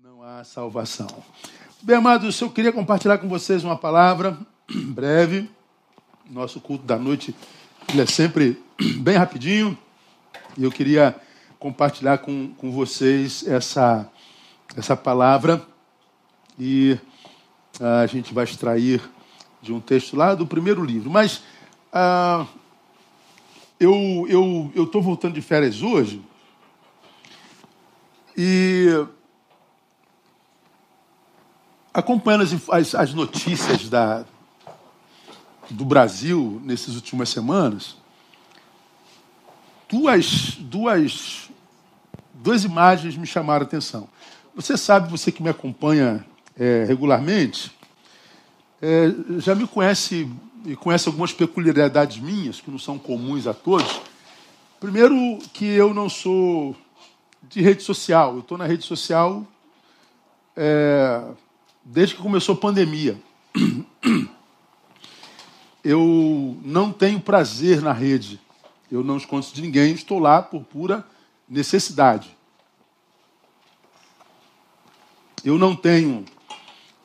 não há salvação. Bem, amados, eu queria compartilhar com vocês uma palavra breve. Nosso culto da noite é sempre bem rapidinho. E eu queria compartilhar com, com vocês essa, essa palavra. E a gente vai extrair de um texto lá do primeiro livro. Mas ah, eu estou eu, eu voltando de férias hoje. E acompanhando as, as, as notícias da, do Brasil nessas últimas semanas, duas, duas, duas imagens me chamaram a atenção. Você sabe, você que me acompanha é, regularmente, é, já me conhece e conhece algumas peculiaridades minhas que não são comuns a todos. Primeiro, que eu não sou de rede social. Eu estou na rede social é, desde que começou a pandemia. Eu não tenho prazer na rede. Eu não escondo de ninguém, estou lá por pura necessidade. Eu não tenho,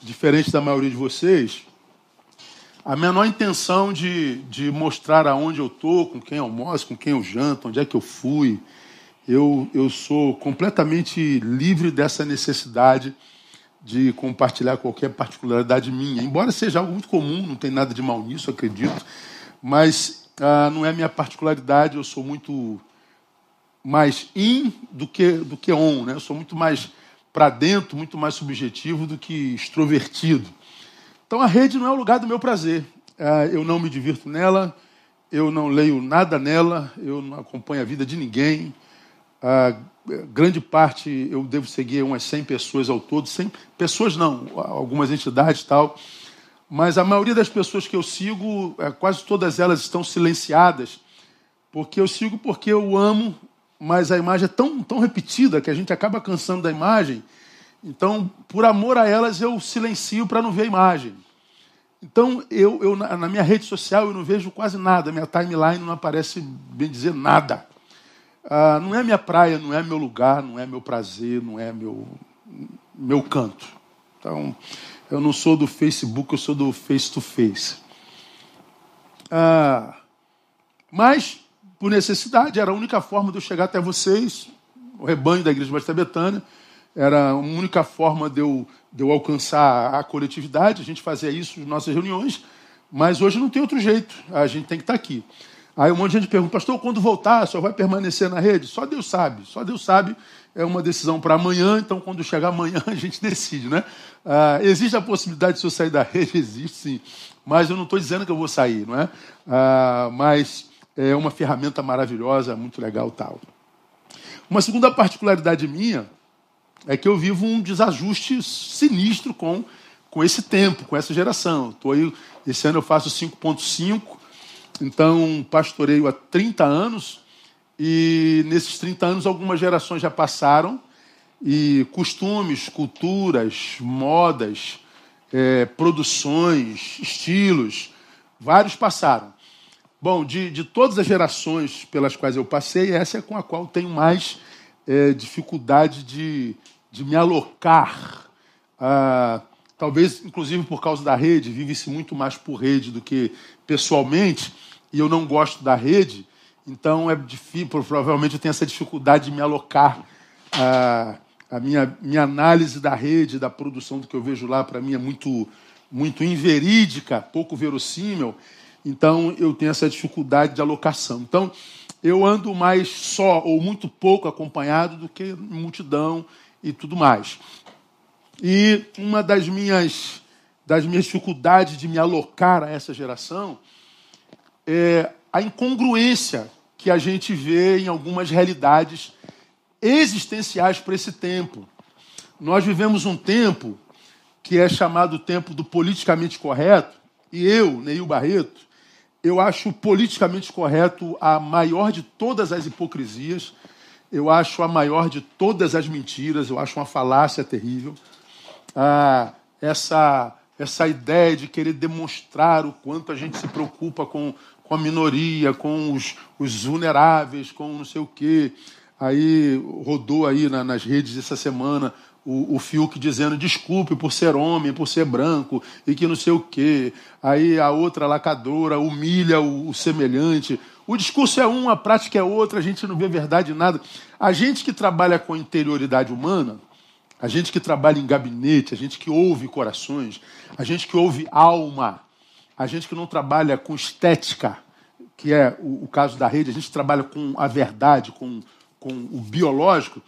diferente da maioria de vocês, a menor intenção de, de mostrar aonde eu estou, com quem eu almoço, com quem eu janto, onde é que eu fui. Eu, eu sou completamente livre dessa necessidade de compartilhar qualquer particularidade minha, embora seja algo muito comum, não tem nada de mal nisso, acredito, mas ah, não é minha particularidade, eu sou muito mais in do que, do que on, né? eu sou muito mais para dentro, muito mais subjetivo do que extrovertido. Então a rede não é o lugar do meu prazer, ah, eu não me divirto nela, eu não leio nada nela, eu não acompanho a vida de ninguém, grande parte eu devo seguir umas 100 pessoas ao todo, 100 pessoas não, algumas entidades tal, mas a maioria das pessoas que eu sigo, é, quase todas elas estão silenciadas, porque eu sigo porque eu amo, mas a imagem é tão, tão repetida que a gente acaba cansando da imagem. Então, por amor a elas, eu silencio para não ver a imagem. Então, eu, eu na minha rede social eu não vejo quase nada, minha timeline não aparece, bem dizer, nada. Ah, não é minha praia, não é meu lugar, não é meu prazer, não é meu, meu canto. Então, eu não sou do Facebook, eu sou do face-to-face. Ah, mas, por necessidade, era a única forma de eu chegar até vocês, o rebanho da Igreja Batista Betânia. Era a única forma de eu, de eu alcançar a coletividade. A gente fazia isso nas nossas reuniões, mas hoje não tem outro jeito. A gente tem que estar aqui. Aí um monte de gente pergunta, pastor, quando voltar, só vai permanecer na rede? Só Deus sabe, só Deus sabe. É uma decisão para amanhã, então quando chegar amanhã a gente decide, né? Ah, existe a possibilidade de eu sair da rede? Existe sim. Mas eu não estou dizendo que eu vou sair, não é? Ah, mas é uma ferramenta maravilhosa, muito legal tal. Uma segunda particularidade minha é que eu vivo um desajuste sinistro com, com esse tempo, com essa geração. Tô aí, esse ano eu faço 5.5 então, pastoreio há 30 anos e nesses 30 anos algumas gerações já passaram e costumes, culturas, modas, é, produções, estilos, vários passaram. Bom, de, de todas as gerações pelas quais eu passei, essa é com a qual tenho mais é, dificuldade de, de me alocar. Ah, talvez, inclusive por causa da rede, vive-se muito mais por rede do que pessoalmente, e eu não gosto da rede, então é difícil, provavelmente eu tenho essa dificuldade de me alocar. A, a minha, minha análise da rede, da produção do que eu vejo lá, para mim é muito, muito inverídica, pouco verossímil. Então eu tenho essa dificuldade de alocação. Então eu ando mais só ou muito pouco acompanhado do que multidão e tudo mais. E uma das minhas das minhas dificuldades de me alocar a essa geração é a incongruência que a gente vê em algumas realidades existenciais para esse tempo. Nós vivemos um tempo que é chamado tempo do politicamente correto, e eu, Neil Barreto, eu acho politicamente correto a maior de todas as hipocrisias, eu acho a maior de todas as mentiras, eu acho uma falácia terrível. Ah, essa essa ideia de querer demonstrar o quanto a gente se preocupa com, com a minoria, com os, os vulneráveis, com não sei o quê. Aí rodou aí na, nas redes essa semana o, o Fiuk dizendo desculpe por ser homem, por ser branco e que não sei o quê. Aí a outra lacadora humilha o, o semelhante. O discurso é um, a prática é outra, a gente não vê verdade em nada. A gente que trabalha com interioridade humana, a gente que trabalha em gabinete, a gente que ouve corações, a gente que ouve alma, a gente que não trabalha com estética, que é o, o caso da rede, a gente trabalha com a verdade, com, com o biológico,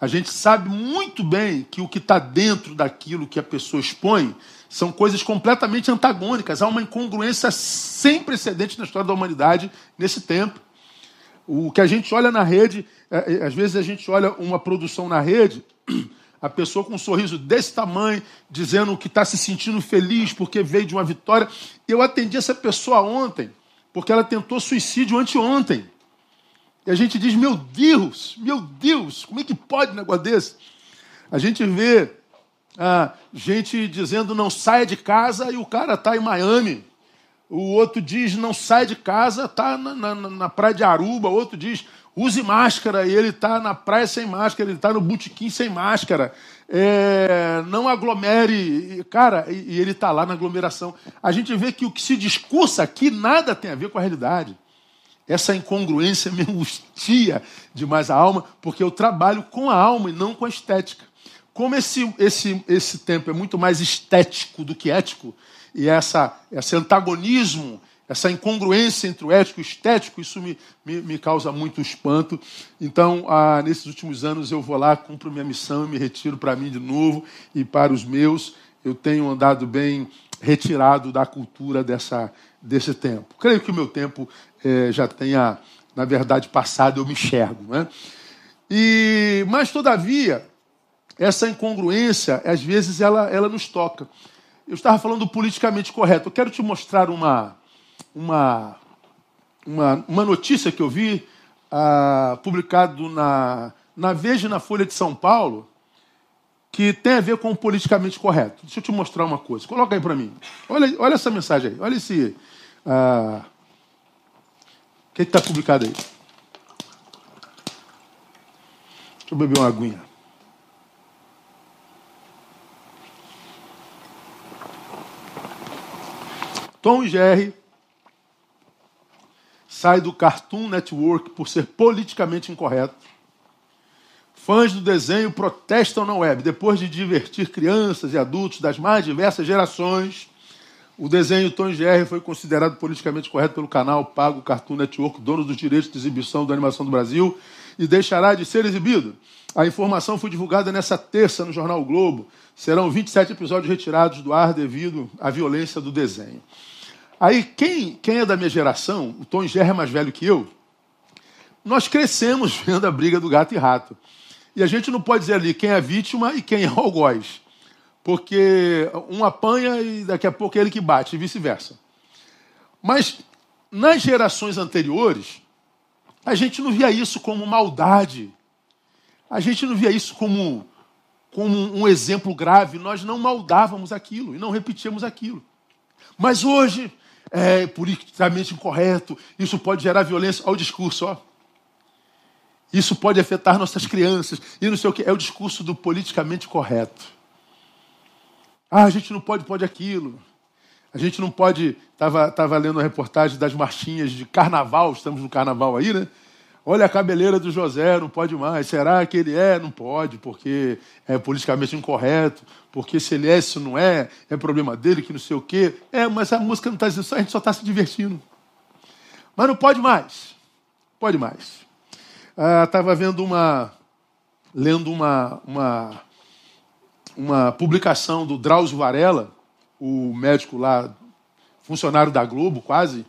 a gente sabe muito bem que o que está dentro daquilo que a pessoa expõe são coisas completamente antagônicas. Há uma incongruência sem precedente na história da humanidade nesse tempo. O que a gente olha na rede, é, é, às vezes a gente olha uma produção na rede, a pessoa com um sorriso desse tamanho, dizendo que está se sentindo feliz porque veio de uma vitória. Eu atendi essa pessoa ontem, porque ela tentou suicídio anteontem. E a gente diz, meu Deus, meu Deus, como é que pode um negócio desse? A gente vê a gente dizendo não saia de casa e o cara está em Miami. O outro diz não sai de casa, está na, na, na, praia de Aruba. O outro diz use máscara e ele está na praia sem máscara, ele está no botequim sem máscara. É, não aglomere, cara, e, e ele está lá na aglomeração. A gente vê que o que se discursa aqui nada tem a ver com a realidade. Essa incongruência me angustia demais a alma, porque eu trabalho com a alma e não com a estética. Como esse, esse, esse tempo é muito mais estético do que ético, e essa, esse antagonismo, essa incongruência entre o ético e o estético, isso me, me, me causa muito espanto. Então, ah, nesses últimos anos, eu vou lá, cumpro minha missão, me retiro para mim de novo e para os meus. Eu tenho andado bem retirado da cultura dessa, desse tempo. Creio que o meu tempo é, já tenha, na verdade, passado, eu me enxergo. Né? E, mas, todavia, essa incongruência, às vezes, ela, ela nos toca. Eu estava falando politicamente correto. Eu quero te mostrar uma, uma, uma, uma notícia que eu vi ah, publicado na, na Veja e na Folha de São Paulo, que tem a ver com o politicamente correto. Deixa eu te mostrar uma coisa. Coloca aí para mim. Olha, olha essa mensagem aí. Olha esse. Ah, o que está publicado aí? Deixa eu beber uma aguinha. Tom Jerry sai do Cartoon Network por ser politicamente incorreto. Fãs do desenho protestam na web. Depois de divertir crianças e adultos das mais diversas gerações, o desenho Tom Jerry foi considerado politicamente correto pelo canal Pago Cartoon Network, dono dos direitos de exibição da animação do Brasil, e deixará de ser exibido. A informação foi divulgada nessa terça no jornal o Globo. Serão 27 episódios retirados do ar devido à violência do desenho. Aí, quem, quem é da minha geração, o Tom Jerry é mais velho que eu, nós crescemos vendo a briga do gato e rato. E a gente não pode dizer ali quem é vítima e quem é o algoz porque um apanha e daqui a pouco é ele que bate, e vice-versa. Mas nas gerações anteriores, a gente não via isso como maldade. A gente não via isso como, como um exemplo grave. Nós não maldávamos aquilo e não repetíamos aquilo. Mas hoje, é politicamente incorreto, isso pode gerar violência. Olha o discurso, ó. Isso pode afetar nossas crianças. E não sei o que. É o discurso do politicamente correto. Ah, a gente não pode, pode aquilo. A gente não pode. Estava tava lendo a reportagem das marchinhas de carnaval, estamos no carnaval aí, né? Olha a cabeleira do José, não pode mais. Será que ele é? Não pode, porque é politicamente incorreto, porque se ele é, se não é, é problema dele, que não sei o quê. É, mas a música não está dizendo isso, a gente só está se divertindo. Mas não pode mais. Pode mais. Estava ah, vendo uma. lendo uma, uma uma publicação do Drauzio Varela, o médico lá, funcionário da Globo quase,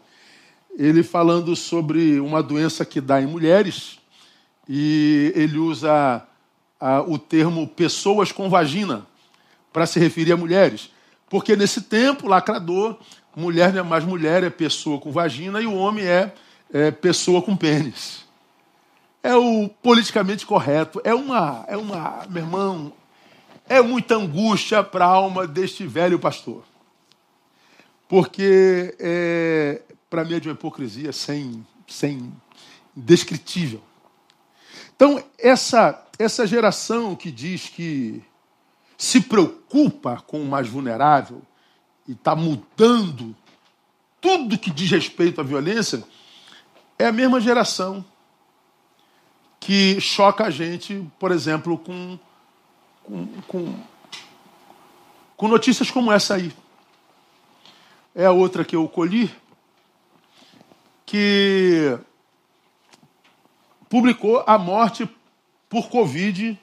ele falando sobre uma doença que dá em mulheres e ele usa a, o termo pessoas com vagina para se referir a mulheres. Porque nesse tempo, lacrador, mulher não é mais mulher, é pessoa com vagina e o homem é, é pessoa com pênis. É o politicamente correto. É uma, é uma, meu irmão, é muita angústia para a alma deste velho pastor. Porque, é, para mim, é de uma hipocrisia sem, sem indescritível. Então, essa, essa geração que diz que se preocupa com o mais vulnerável e está mudando tudo que diz respeito à violência, é a mesma geração que choca a gente, por exemplo, com, com, com, com notícias como essa aí. É a outra que eu colhi, que publicou a morte por Covid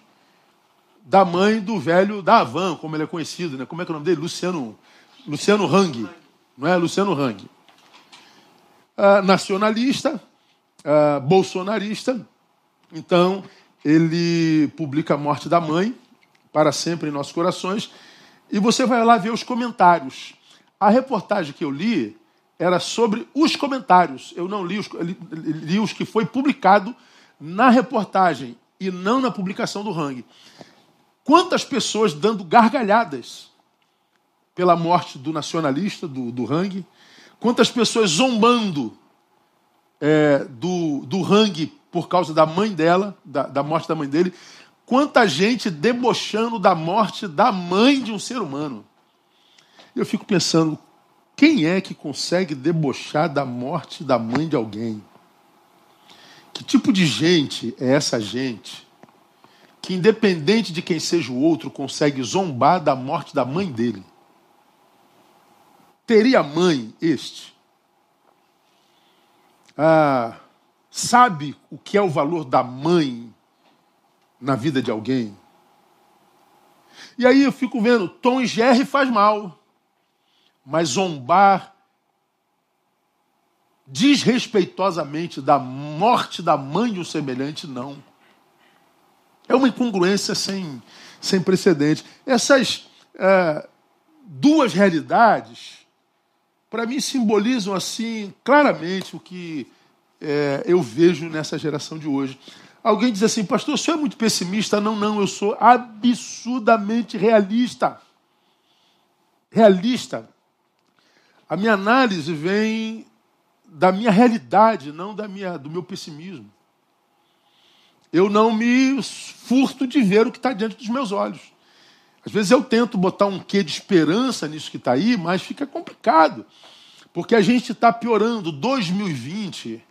da mãe do velho da Havan, como ele é conhecido, né? Como é que é o nome dele? Luciano, Luciano Hang. Não é? Luciano Hang. Uh, nacionalista, uh, bolsonarista. Então, ele publica a morte da mãe, para sempre em nossos corações. E você vai lá ver os comentários. A reportagem que eu li era sobre os comentários. Eu não li os, li, li os que foi publicado na reportagem e não na publicação do Hang. Quantas pessoas dando gargalhadas pela morte do nacionalista, do, do Hang? Quantas pessoas zombando é, do, do Hang por causa da mãe dela, da, da morte da mãe dele? Quanta gente debochando da morte da mãe de um ser humano? Eu fico pensando, quem é que consegue debochar da morte da mãe de alguém? Que tipo de gente é essa gente que, independente de quem seja o outro, consegue zombar da morte da mãe dele? Teria mãe este? Ah, sabe o que é o valor da mãe na vida de alguém? E aí eu fico vendo, Tom e Jerry faz mal, mas zombar desrespeitosamente da morte da mãe de um semelhante, não. É uma incongruência sem, sem precedente. Essas é, duas realidades, para mim, simbolizam assim claramente o que é, eu vejo nessa geração de hoje. Alguém diz assim, pastor, o senhor é muito pessimista? Não, não, eu sou absurdamente realista. Realista. A minha análise vem da minha realidade, não da minha, do meu pessimismo. Eu não me furto de ver o que está diante dos meus olhos. Às vezes eu tento botar um quê de esperança nisso que está aí, mas fica complicado. Porque a gente está piorando. 2020,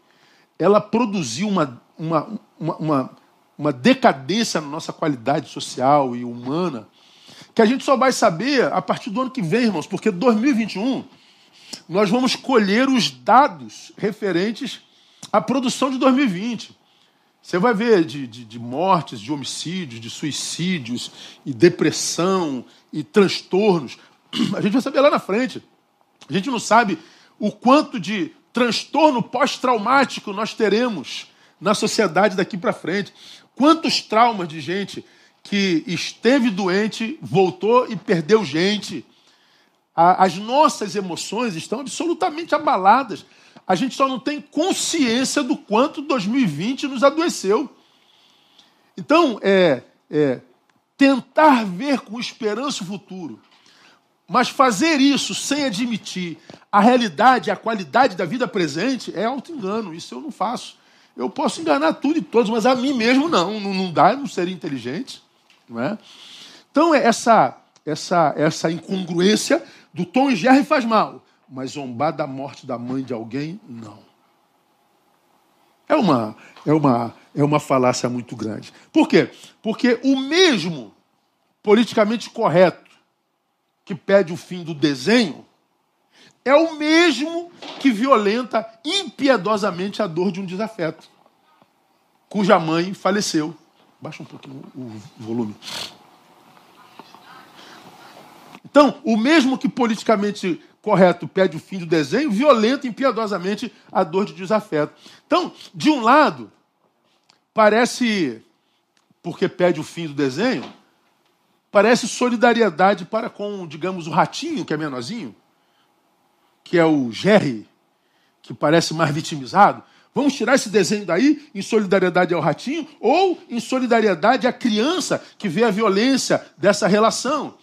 ela produziu uma, uma, uma, uma, uma decadência na nossa qualidade social e humana, que a gente só vai saber a partir do ano que vem, irmãos, porque 2021 nós vamos colher os dados referentes à produção de 2020. Você vai ver de, de, de, mortes, de homicídios, de suicídios, e depressão, e transtornos. A gente vai saber lá na frente. A gente não sabe o quanto de transtorno pós-traumático nós teremos na sociedade daqui para frente. Quantos traumas de gente que esteve doente, voltou e perdeu gente as nossas emoções estão absolutamente abaladas. A gente só não tem consciência do quanto 2020 nos adoeceu. Então, é, é tentar ver com esperança o futuro, mas fazer isso sem admitir a realidade, a qualidade da vida presente, é auto-engano. Isso eu não faço. Eu posso enganar tudo e todos, mas a mim mesmo não. Não, não dá, não seria inteligente. Não é? Então, é essa, essa, essa incongruência do Tom e Jerry faz mal, mas zombar da morte da mãe de alguém, não. É uma, é uma, é uma falácia muito grande. Por quê? Porque o mesmo politicamente correto que pede o fim do desenho é o mesmo que violenta impiedosamente a dor de um desafeto, cuja mãe faleceu. Baixa um pouquinho o volume. Então, o mesmo que politicamente correto pede o fim do desenho, violenta impiedosamente a dor de desafeto. Então, de um lado, parece, porque pede o fim do desenho, parece solidariedade para com, digamos, o ratinho, que é menorzinho, que é o Jerry, que parece mais vitimizado. Vamos tirar esse desenho daí em solidariedade ao ratinho ou em solidariedade à criança que vê a violência dessa relação.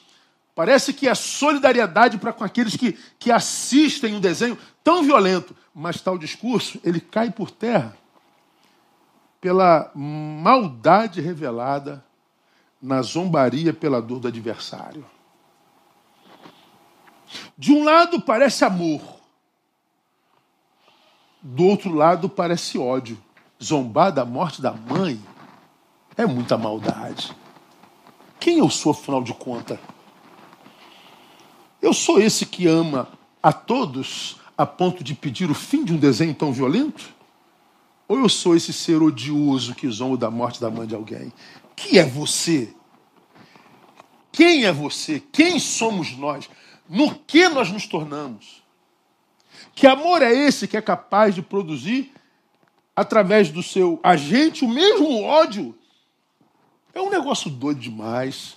Parece que é solidariedade para com aqueles que, que assistem um desenho tão violento, mas tal discurso ele cai por terra pela maldade revelada na zombaria pela dor do adversário. De um lado parece amor, do outro lado parece ódio. Zombar da morte da mãe é muita maldade. Quem eu sou, afinal de contas? Eu sou esse que ama a todos a ponto de pedir o fim de um desenho tão violento? Ou eu sou esse ser odioso que zomba da morte da mãe de alguém? Que é você? Quem é você? Quem somos nós? No que nós nos tornamos? Que amor é esse que é capaz de produzir, através do seu agente, o mesmo ódio? É um negócio doido demais.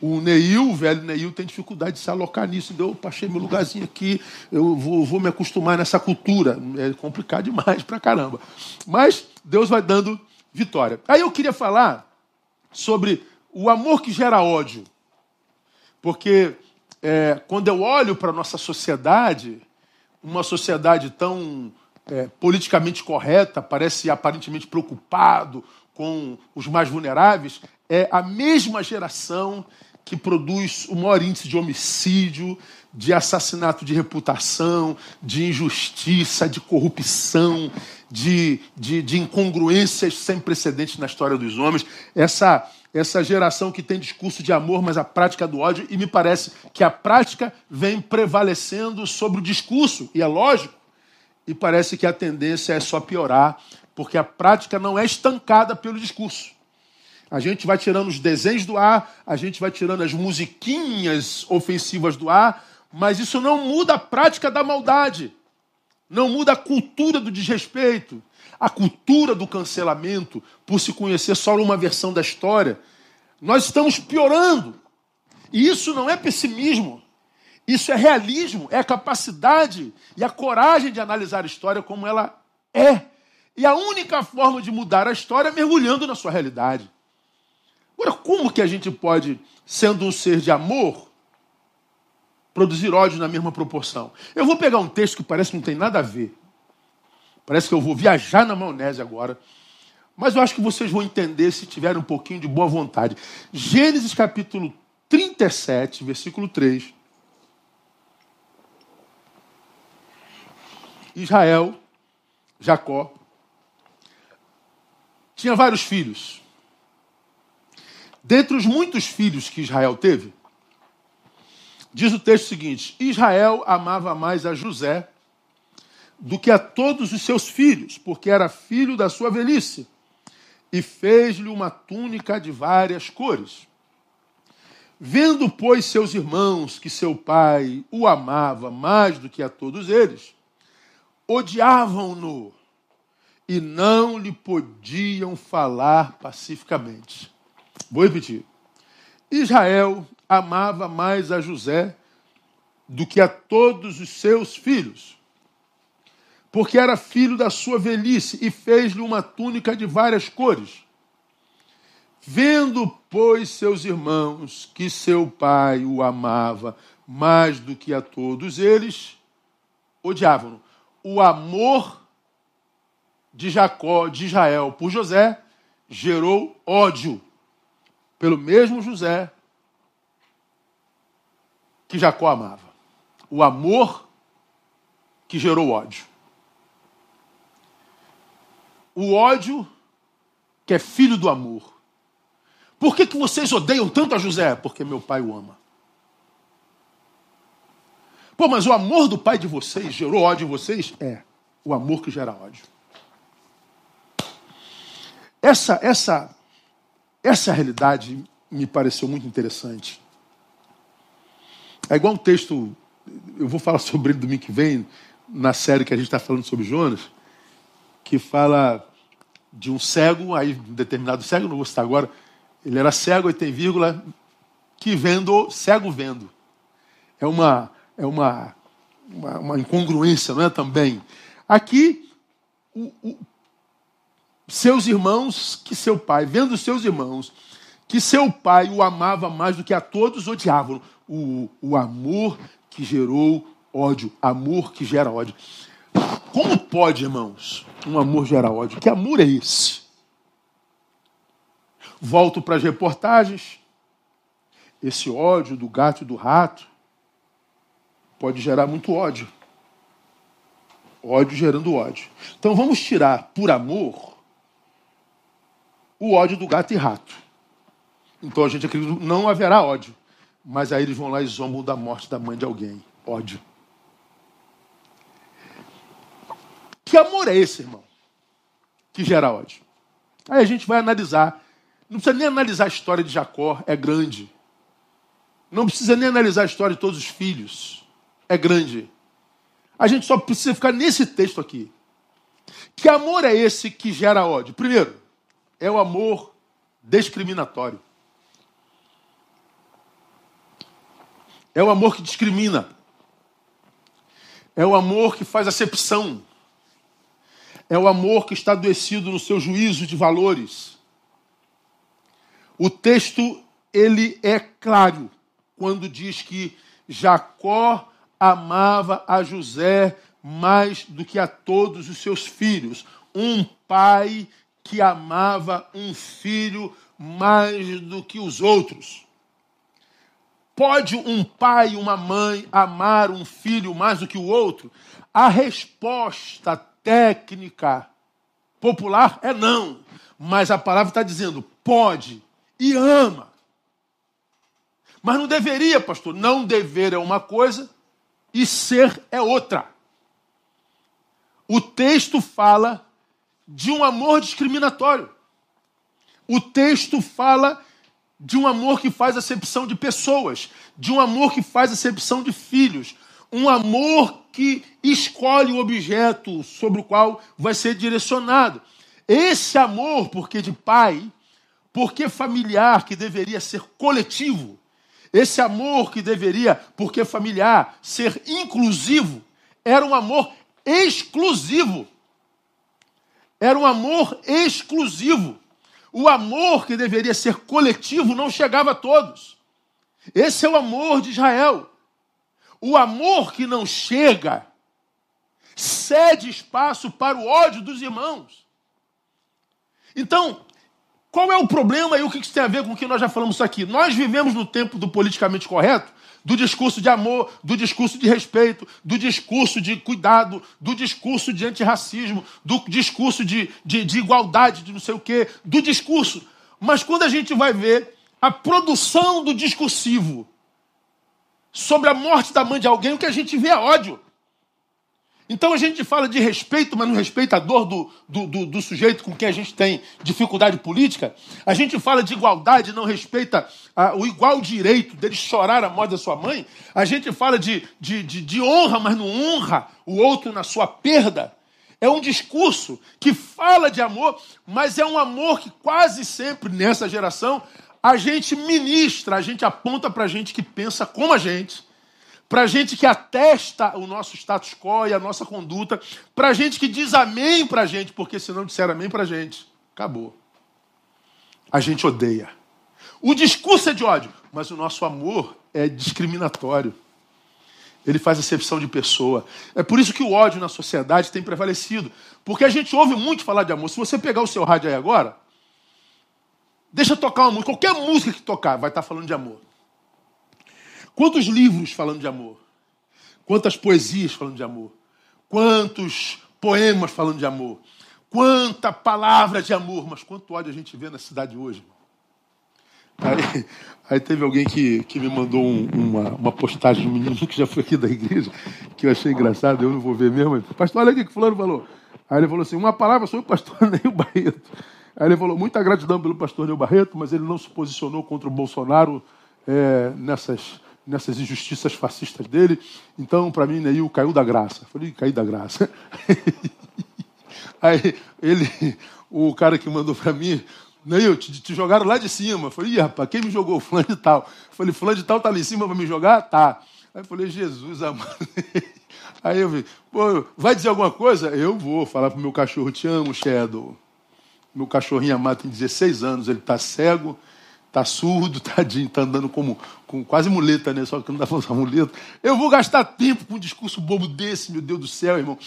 O Neil, o velho Neil, tem dificuldade de se alocar nisso. Deu, opa, achei meu lugarzinho aqui, eu vou, vou me acostumar nessa cultura. É complicado demais pra caramba. Mas Deus vai dando vitória. Aí eu queria falar sobre o amor que gera ódio. Porque é, quando eu olho para nossa sociedade, uma sociedade tão é, politicamente correta, parece aparentemente preocupado com os mais vulneráveis, é a mesma geração que produz o maior índice de homicídio, de assassinato de reputação, de injustiça, de corrupção, de, de, de incongruências sem precedentes na história dos homens. Essa essa geração que tem discurso de amor, mas a prática do ódio, e me parece que a prática vem prevalecendo sobre o discurso, e é lógico, e parece que a tendência é só piorar, porque a prática não é estancada pelo discurso. A gente vai tirando os desenhos do ar, a gente vai tirando as musiquinhas ofensivas do ar, mas isso não muda a prática da maldade, não muda a cultura do desrespeito, a cultura do cancelamento, por se conhecer só uma versão da história, nós estamos piorando. E isso não é pessimismo, isso é realismo, é a capacidade e a coragem de analisar a história como ela é. E a única forma de mudar a história é mergulhando na sua realidade. Agora, como que a gente pode, sendo um ser de amor, produzir ódio na mesma proporção? Eu vou pegar um texto que parece que não tem nada a ver. Parece que eu vou viajar na maionese agora. Mas eu acho que vocês vão entender se tiverem um pouquinho de boa vontade. Gênesis capítulo 37, versículo 3. Israel, Jacó, tinha vários filhos. Dentre os muitos filhos que Israel teve, diz o texto seguinte: Israel amava mais a José do que a todos os seus filhos, porque era filho da sua velhice, e fez-lhe uma túnica de várias cores. Vendo, pois, seus irmãos que seu pai o amava mais do que a todos eles, odiavam-no e não lhe podiam falar pacificamente. Vou repetir. Israel amava mais a José do que a todos os seus filhos porque era filho da sua velhice, e fez-lhe uma túnica de várias cores. Vendo, pois, seus irmãos que seu pai o amava mais do que a todos eles, odiavam-no. O amor de Jacó, de Israel, por José, gerou ódio pelo mesmo José que Jacó amava. O amor que gerou ódio o ódio que é filho do amor. Por que, que vocês odeiam tanto a José? Porque meu pai o ama. Pô, mas o amor do pai de vocês gerou ódio em vocês? É, o amor que gera ódio. Essa, essa, essa realidade me pareceu muito interessante. É igual um texto, eu vou falar sobre ele domingo que vem, na série que a gente está falando sobre Jonas, que fala de um cego, aí um determinado cego, não vou citar agora, ele era cego e tem vírgula, que vendo, cego vendo. É uma, é uma, uma, uma incongruência, não é também? Aqui, o, o, seus irmãos, que seu pai, vendo seus irmãos, que seu pai o amava mais do que a todos, odiavam. O, o amor que gerou ódio, amor que gera ódio. Como pode, irmãos, um amor gerar ódio? Que amor é esse? Volto para as reportagens. Esse ódio do gato e do rato pode gerar muito ódio. Ódio gerando ódio. Então vamos tirar, por amor, o ódio do gato e rato. Então a gente acredita que não haverá ódio. Mas aí eles vão lá e zombam da morte da mãe de alguém. Ódio. Que amor é esse, irmão? Que gera ódio. Aí a gente vai analisar. Não precisa nem analisar a história de Jacó, é grande. Não precisa nem analisar a história de todos os filhos, é grande. A gente só precisa ficar nesse texto aqui. Que amor é esse que gera ódio? Primeiro, é o amor discriminatório. É o amor que discrimina. É o amor que faz acepção. É o amor que está adoecido no seu juízo de valores. O texto, ele é claro quando diz que Jacó amava a José mais do que a todos os seus filhos. Um pai que amava um filho mais do que os outros. Pode um pai e uma mãe amar um filho mais do que o outro? A resposta técnica popular é não. Mas a palavra está dizendo pode e ama. Mas não deveria, pastor. Não dever é uma coisa e ser é outra. O texto fala de um amor discriminatório. O texto fala de um amor que faz acepção de pessoas, de um amor que faz acepção de filhos, um amor que escolhe o objeto sobre o qual vai ser direcionado. Esse amor, porque de pai, porque familiar, que deveria ser coletivo, esse amor que deveria, porque familiar, ser inclusivo, era um amor exclusivo. Era um amor exclusivo. O amor que deveria ser coletivo não chegava a todos. Esse é o amor de Israel. O amor que não chega cede espaço para o ódio dos irmãos. Então, qual é o problema e o que isso tem a ver com o que nós já falamos aqui? Nós vivemos no tempo do politicamente correto, do discurso de amor, do discurso de respeito, do discurso de cuidado, do discurso de antirracismo, do discurso de, de, de igualdade, de não sei o quê, do discurso. Mas quando a gente vai ver a produção do discursivo sobre a morte da mãe de alguém, o que a gente vê é ódio. Então a gente fala de respeito, mas não respeita a dor do, do, do, do, sujeito com quem a gente tem dificuldade política. A gente fala de igualdade, não respeita ah, o igual direito dele chorar a morte da sua mãe. A gente fala de, de, de, de honra, mas não honra o outro na sua perda. É um discurso que fala de amor, mas é um amor que quase sempre nessa geração a gente ministra, a gente aponta para a gente que pensa como a gente para gente que atesta o nosso status quo e a nossa conduta, para gente que diz amém para gente, porque se não disser amém para gente, acabou. A gente odeia. O discurso é de ódio, mas o nosso amor é discriminatório. Ele faz acepção de pessoa. É por isso que o ódio na sociedade tem prevalecido. Porque a gente ouve muito falar de amor. Se você pegar o seu rádio aí agora, deixa tocar uma música. Qualquer música que tocar vai estar falando de amor. Quantos livros falando de amor? Quantas poesias falando de amor? Quantos poemas falando de amor? Quanta palavra de amor, mas quanto ódio a gente vê na cidade hoje. Aí, aí teve alguém que, que me mandou um, uma, uma postagem de um menino que já foi aqui da igreja, que eu achei engraçado, eu não vou ver mesmo. Pastor, olha o que fulano falou. Aí ele falou assim, uma palavra sobre o pastor Neil Barreto. Aí ele falou, muita gratidão pelo pastor Neil Barreto, mas ele não se posicionou contra o Bolsonaro é, nessas nessas injustiças fascistas dele. Então, para mim, Neil caiu da graça. Falei, caiu da graça. Aí ele, o cara que mandou para mim, Neil, te, te, jogaram lá de cima. Falei, rapaz, quem me jogou? Fulano de tal. Falei, fulano de tal tá ali em cima para me jogar? Tá. Aí eu falei, Jesus amado. Aí eu vi, pô, vai dizer alguma coisa? Eu vou falar pro meu cachorro, te amo, Shadow. Meu cachorrinho amado tem 16 anos, ele está cego, Está surdo, tadinho, está andando como, com quase muleta, né? Só que não dá para usar muleta. Eu vou gastar tempo com um discurso bobo desse, meu Deus do céu, irmão.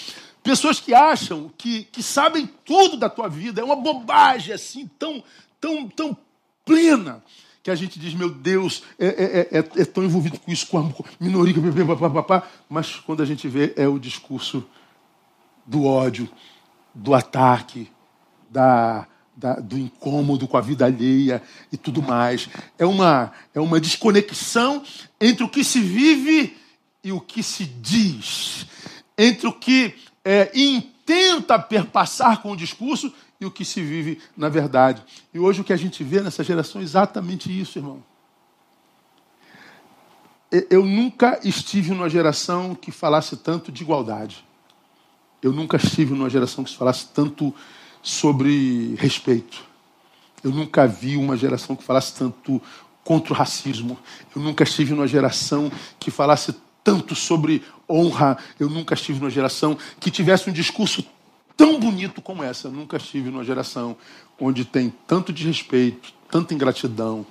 Pessoas que acham que, que sabem tudo da tua vida. É uma bobagem assim, tão, tão, tão plena que a gente diz, meu Deus, é, é, é, é tão envolvido com isso, com a minoria, papapá, mas quando a gente vê, é o discurso do ódio, do ataque, da, da, do incômodo com a vida alheia e tudo mais. É uma, é uma desconexão entre o que se vive e o que se diz, entre o que é, intenta perpassar com o discurso e o que se vive na verdade. E hoje o que a gente vê nessa geração é exatamente isso, irmão. Eu nunca estive numa geração que falasse tanto de igualdade. Eu nunca estive numa geração que falasse tanto sobre respeito. Eu nunca vi uma geração que falasse tanto contra o racismo. Eu nunca estive numa geração que falasse tanto sobre honra. Eu nunca estive numa geração que tivesse um discurso tão bonito como essa. Eu nunca estive numa geração onde tem tanto desrespeito, tanta ingratidão,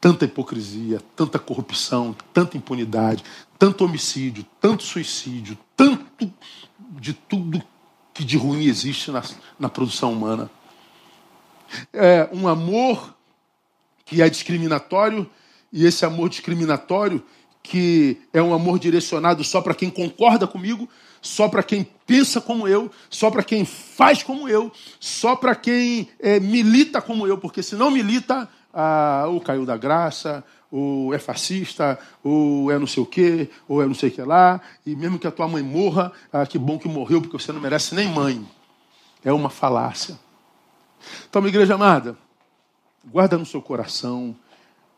tanta hipocrisia, tanta corrupção, tanta impunidade, tanto homicídio, tanto suicídio, tanto de tudo que de ruim existe na, na produção humana. É um amor que é discriminatório, e esse amor discriminatório, que é um amor direcionado só para quem concorda comigo, só para quem pensa como eu, só para quem faz como eu, só para quem é, milita como eu, porque se não milita, ah, ou caiu da graça, ou é fascista, ou é não sei o quê, ou é não sei o que lá, e mesmo que a tua mãe morra, ah, que bom que morreu, porque você não merece nem mãe. É uma falácia. Então, minha igreja amada, guarda no seu coração,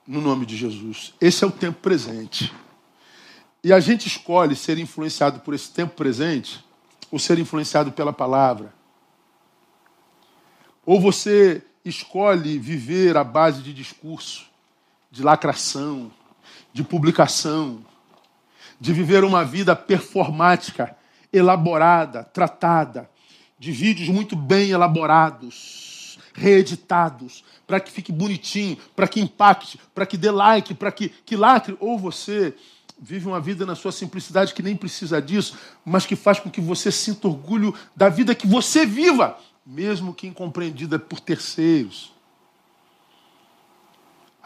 no nome de Jesus. Esse é o tempo presente. E a gente escolhe ser influenciado por esse tempo presente ou ser influenciado pela palavra. Ou você escolhe viver à base de discurso, de lacração, de publicação, de viver uma vida performática, elaborada, tratada, de vídeos muito bem elaborados, reeditados, para que fique bonitinho, para que impacte, para que dê like, para que, que lacre, ou você vive uma vida na sua simplicidade que nem precisa disso, mas que faz com que você sinta orgulho da vida que você viva, mesmo que incompreendida por terceiros.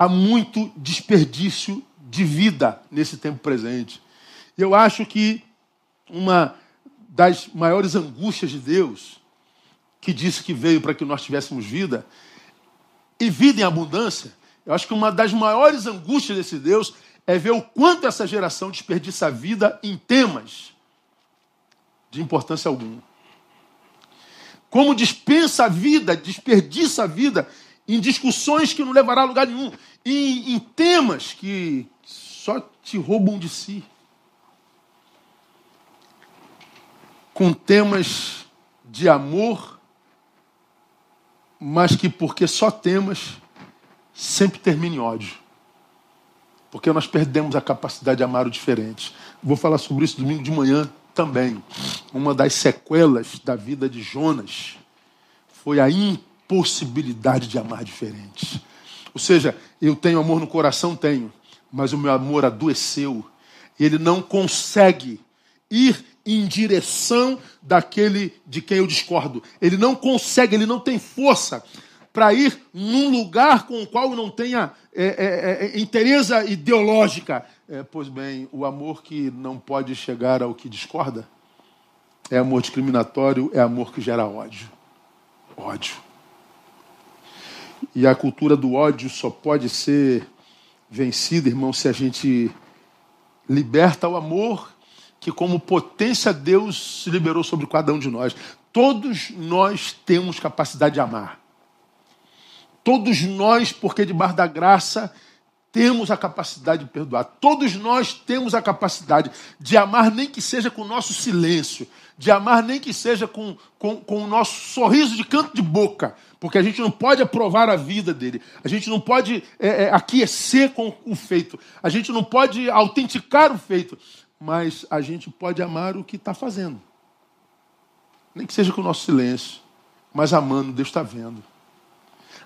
Há muito desperdício de vida nesse tempo presente. Eu acho que uma das maiores angústias de Deus, que disse que veio para que nós tivéssemos vida, e vida em abundância, eu acho que uma das maiores angústias desse Deus é ver o quanto essa geração desperdiça a vida em temas de importância alguma. Como dispensa a vida, desperdiça a vida em discussões que não levará a lugar nenhum, em, em temas que só te roubam de si. Com temas de amor, mas que porque só temas, sempre termina em ódio porque nós perdemos a capacidade de amar o diferente. Vou falar sobre isso domingo de manhã também. Uma das sequelas da vida de Jonas foi a impossibilidade de amar diferente. Ou seja, eu tenho amor no coração, tenho, mas o meu amor adoeceu. Ele não consegue ir em direção daquele de quem eu discordo. Ele não consegue, ele não tem força para ir num lugar com o qual não tenha é, é, é, interesse ideológica. É, pois bem, o amor que não pode chegar ao que discorda é amor discriminatório, é amor que gera ódio. Ódio. E a cultura do ódio só pode ser vencida, irmão, se a gente liberta o amor que, como potência, Deus se liberou sobre cada um de nós. Todos nós temos capacidade de amar. Todos nós, porque debaixo da graça, temos a capacidade de perdoar. Todos nós temos a capacidade de amar, nem que seja com o nosso silêncio, de amar, nem que seja com, com, com o nosso sorriso de canto de boca, porque a gente não pode aprovar a vida dele, a gente não pode é, é, aquecer com o feito, a gente não pode autenticar o feito, mas a gente pode amar o que está fazendo, nem que seja com o nosso silêncio, mas amando, Deus está vendo.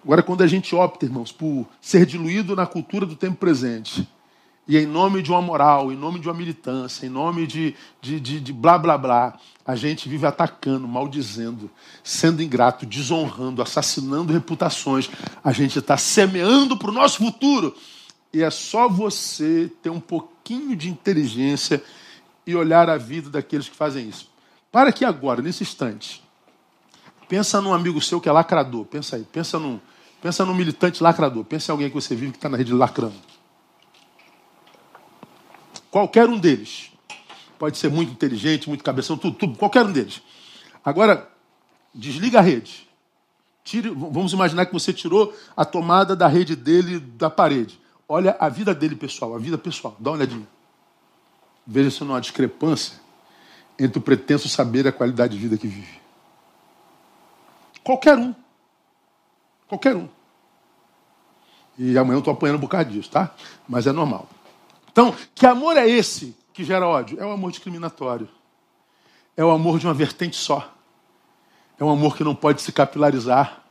Agora, quando a gente opta, irmãos, por ser diluído na cultura do tempo presente e em nome de uma moral, em nome de uma militância, em nome de, de, de, de blá blá blá, a gente vive atacando, maldizendo, sendo ingrato, desonrando, assassinando reputações. A gente está semeando para o nosso futuro. E é só você ter um pouquinho de inteligência e olhar a vida daqueles que fazem isso. Para aqui agora, nesse instante. Pensa num amigo seu que é lacrador. Pensa aí. Pensa num, pensa num militante lacrador. Pensa em alguém que você vive que está na rede lacrando. Qualquer um deles. Pode ser muito inteligente, muito cabeção, tudo, tudo, qualquer um deles. Agora, desliga a rede. Tire, vamos imaginar que você tirou a tomada da rede dele da parede. Olha a vida dele pessoal, a vida pessoal. Dá uma olhadinha. Veja se não há discrepância entre o pretenso saber e a qualidade de vida que vive. Qualquer um. Qualquer um. E amanhã eu estou apanhando um bocado disso, tá? Mas é normal. Então, que amor é esse que gera ódio? É o amor discriminatório. É o amor de uma vertente só. É um amor que não pode se capilarizar.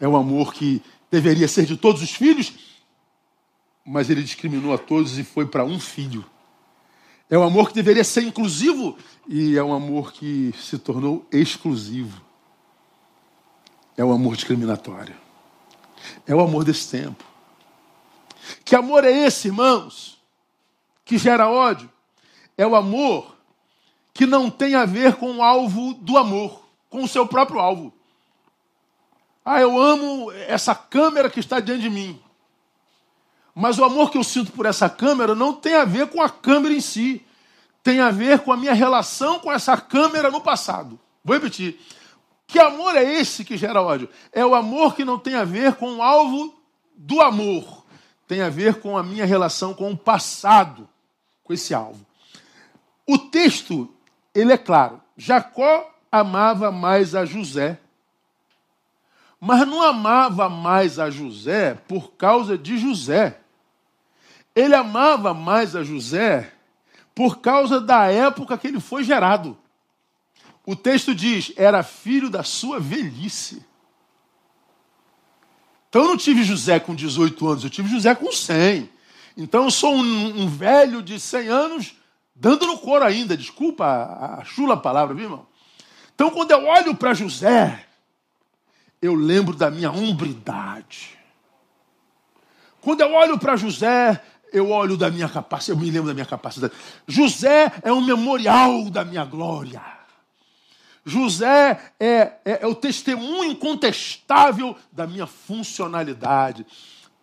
É um amor que deveria ser de todos os filhos, mas ele discriminou a todos e foi para um filho. É um amor que deveria ser inclusivo e é um amor que se tornou exclusivo. É o um amor discriminatório. É o amor desse tempo. Que amor é esse, irmãos? Que gera ódio? É o amor que não tem a ver com o alvo do amor, com o seu próprio alvo. Ah, eu amo essa câmera que está diante de mim. Mas o amor que eu sinto por essa câmera não tem a ver com a câmera em si. Tem a ver com a minha relação com essa câmera no passado. Vou repetir. Que amor é esse que gera ódio? É o amor que não tem a ver com o alvo do amor tem a ver com a minha relação com o passado, com esse alvo. O texto, ele é claro. Jacó amava mais a José, mas não amava mais a José por causa de José. Ele amava mais a José por causa da época que ele foi gerado. O texto diz: era filho da sua velhice. Então eu não tive José com 18 anos, eu tive José com 100. Então eu sou um, um velho de 100 anos dando no couro ainda. Desculpa a, a chula palavra, viu, irmão? Então quando eu olho para José, eu lembro da minha hombridade. Quando eu olho para José, eu olho da minha capacidade, eu me lembro da minha capacidade. José é um memorial da minha glória. José é, é, é o testemunho incontestável da minha funcionalidade.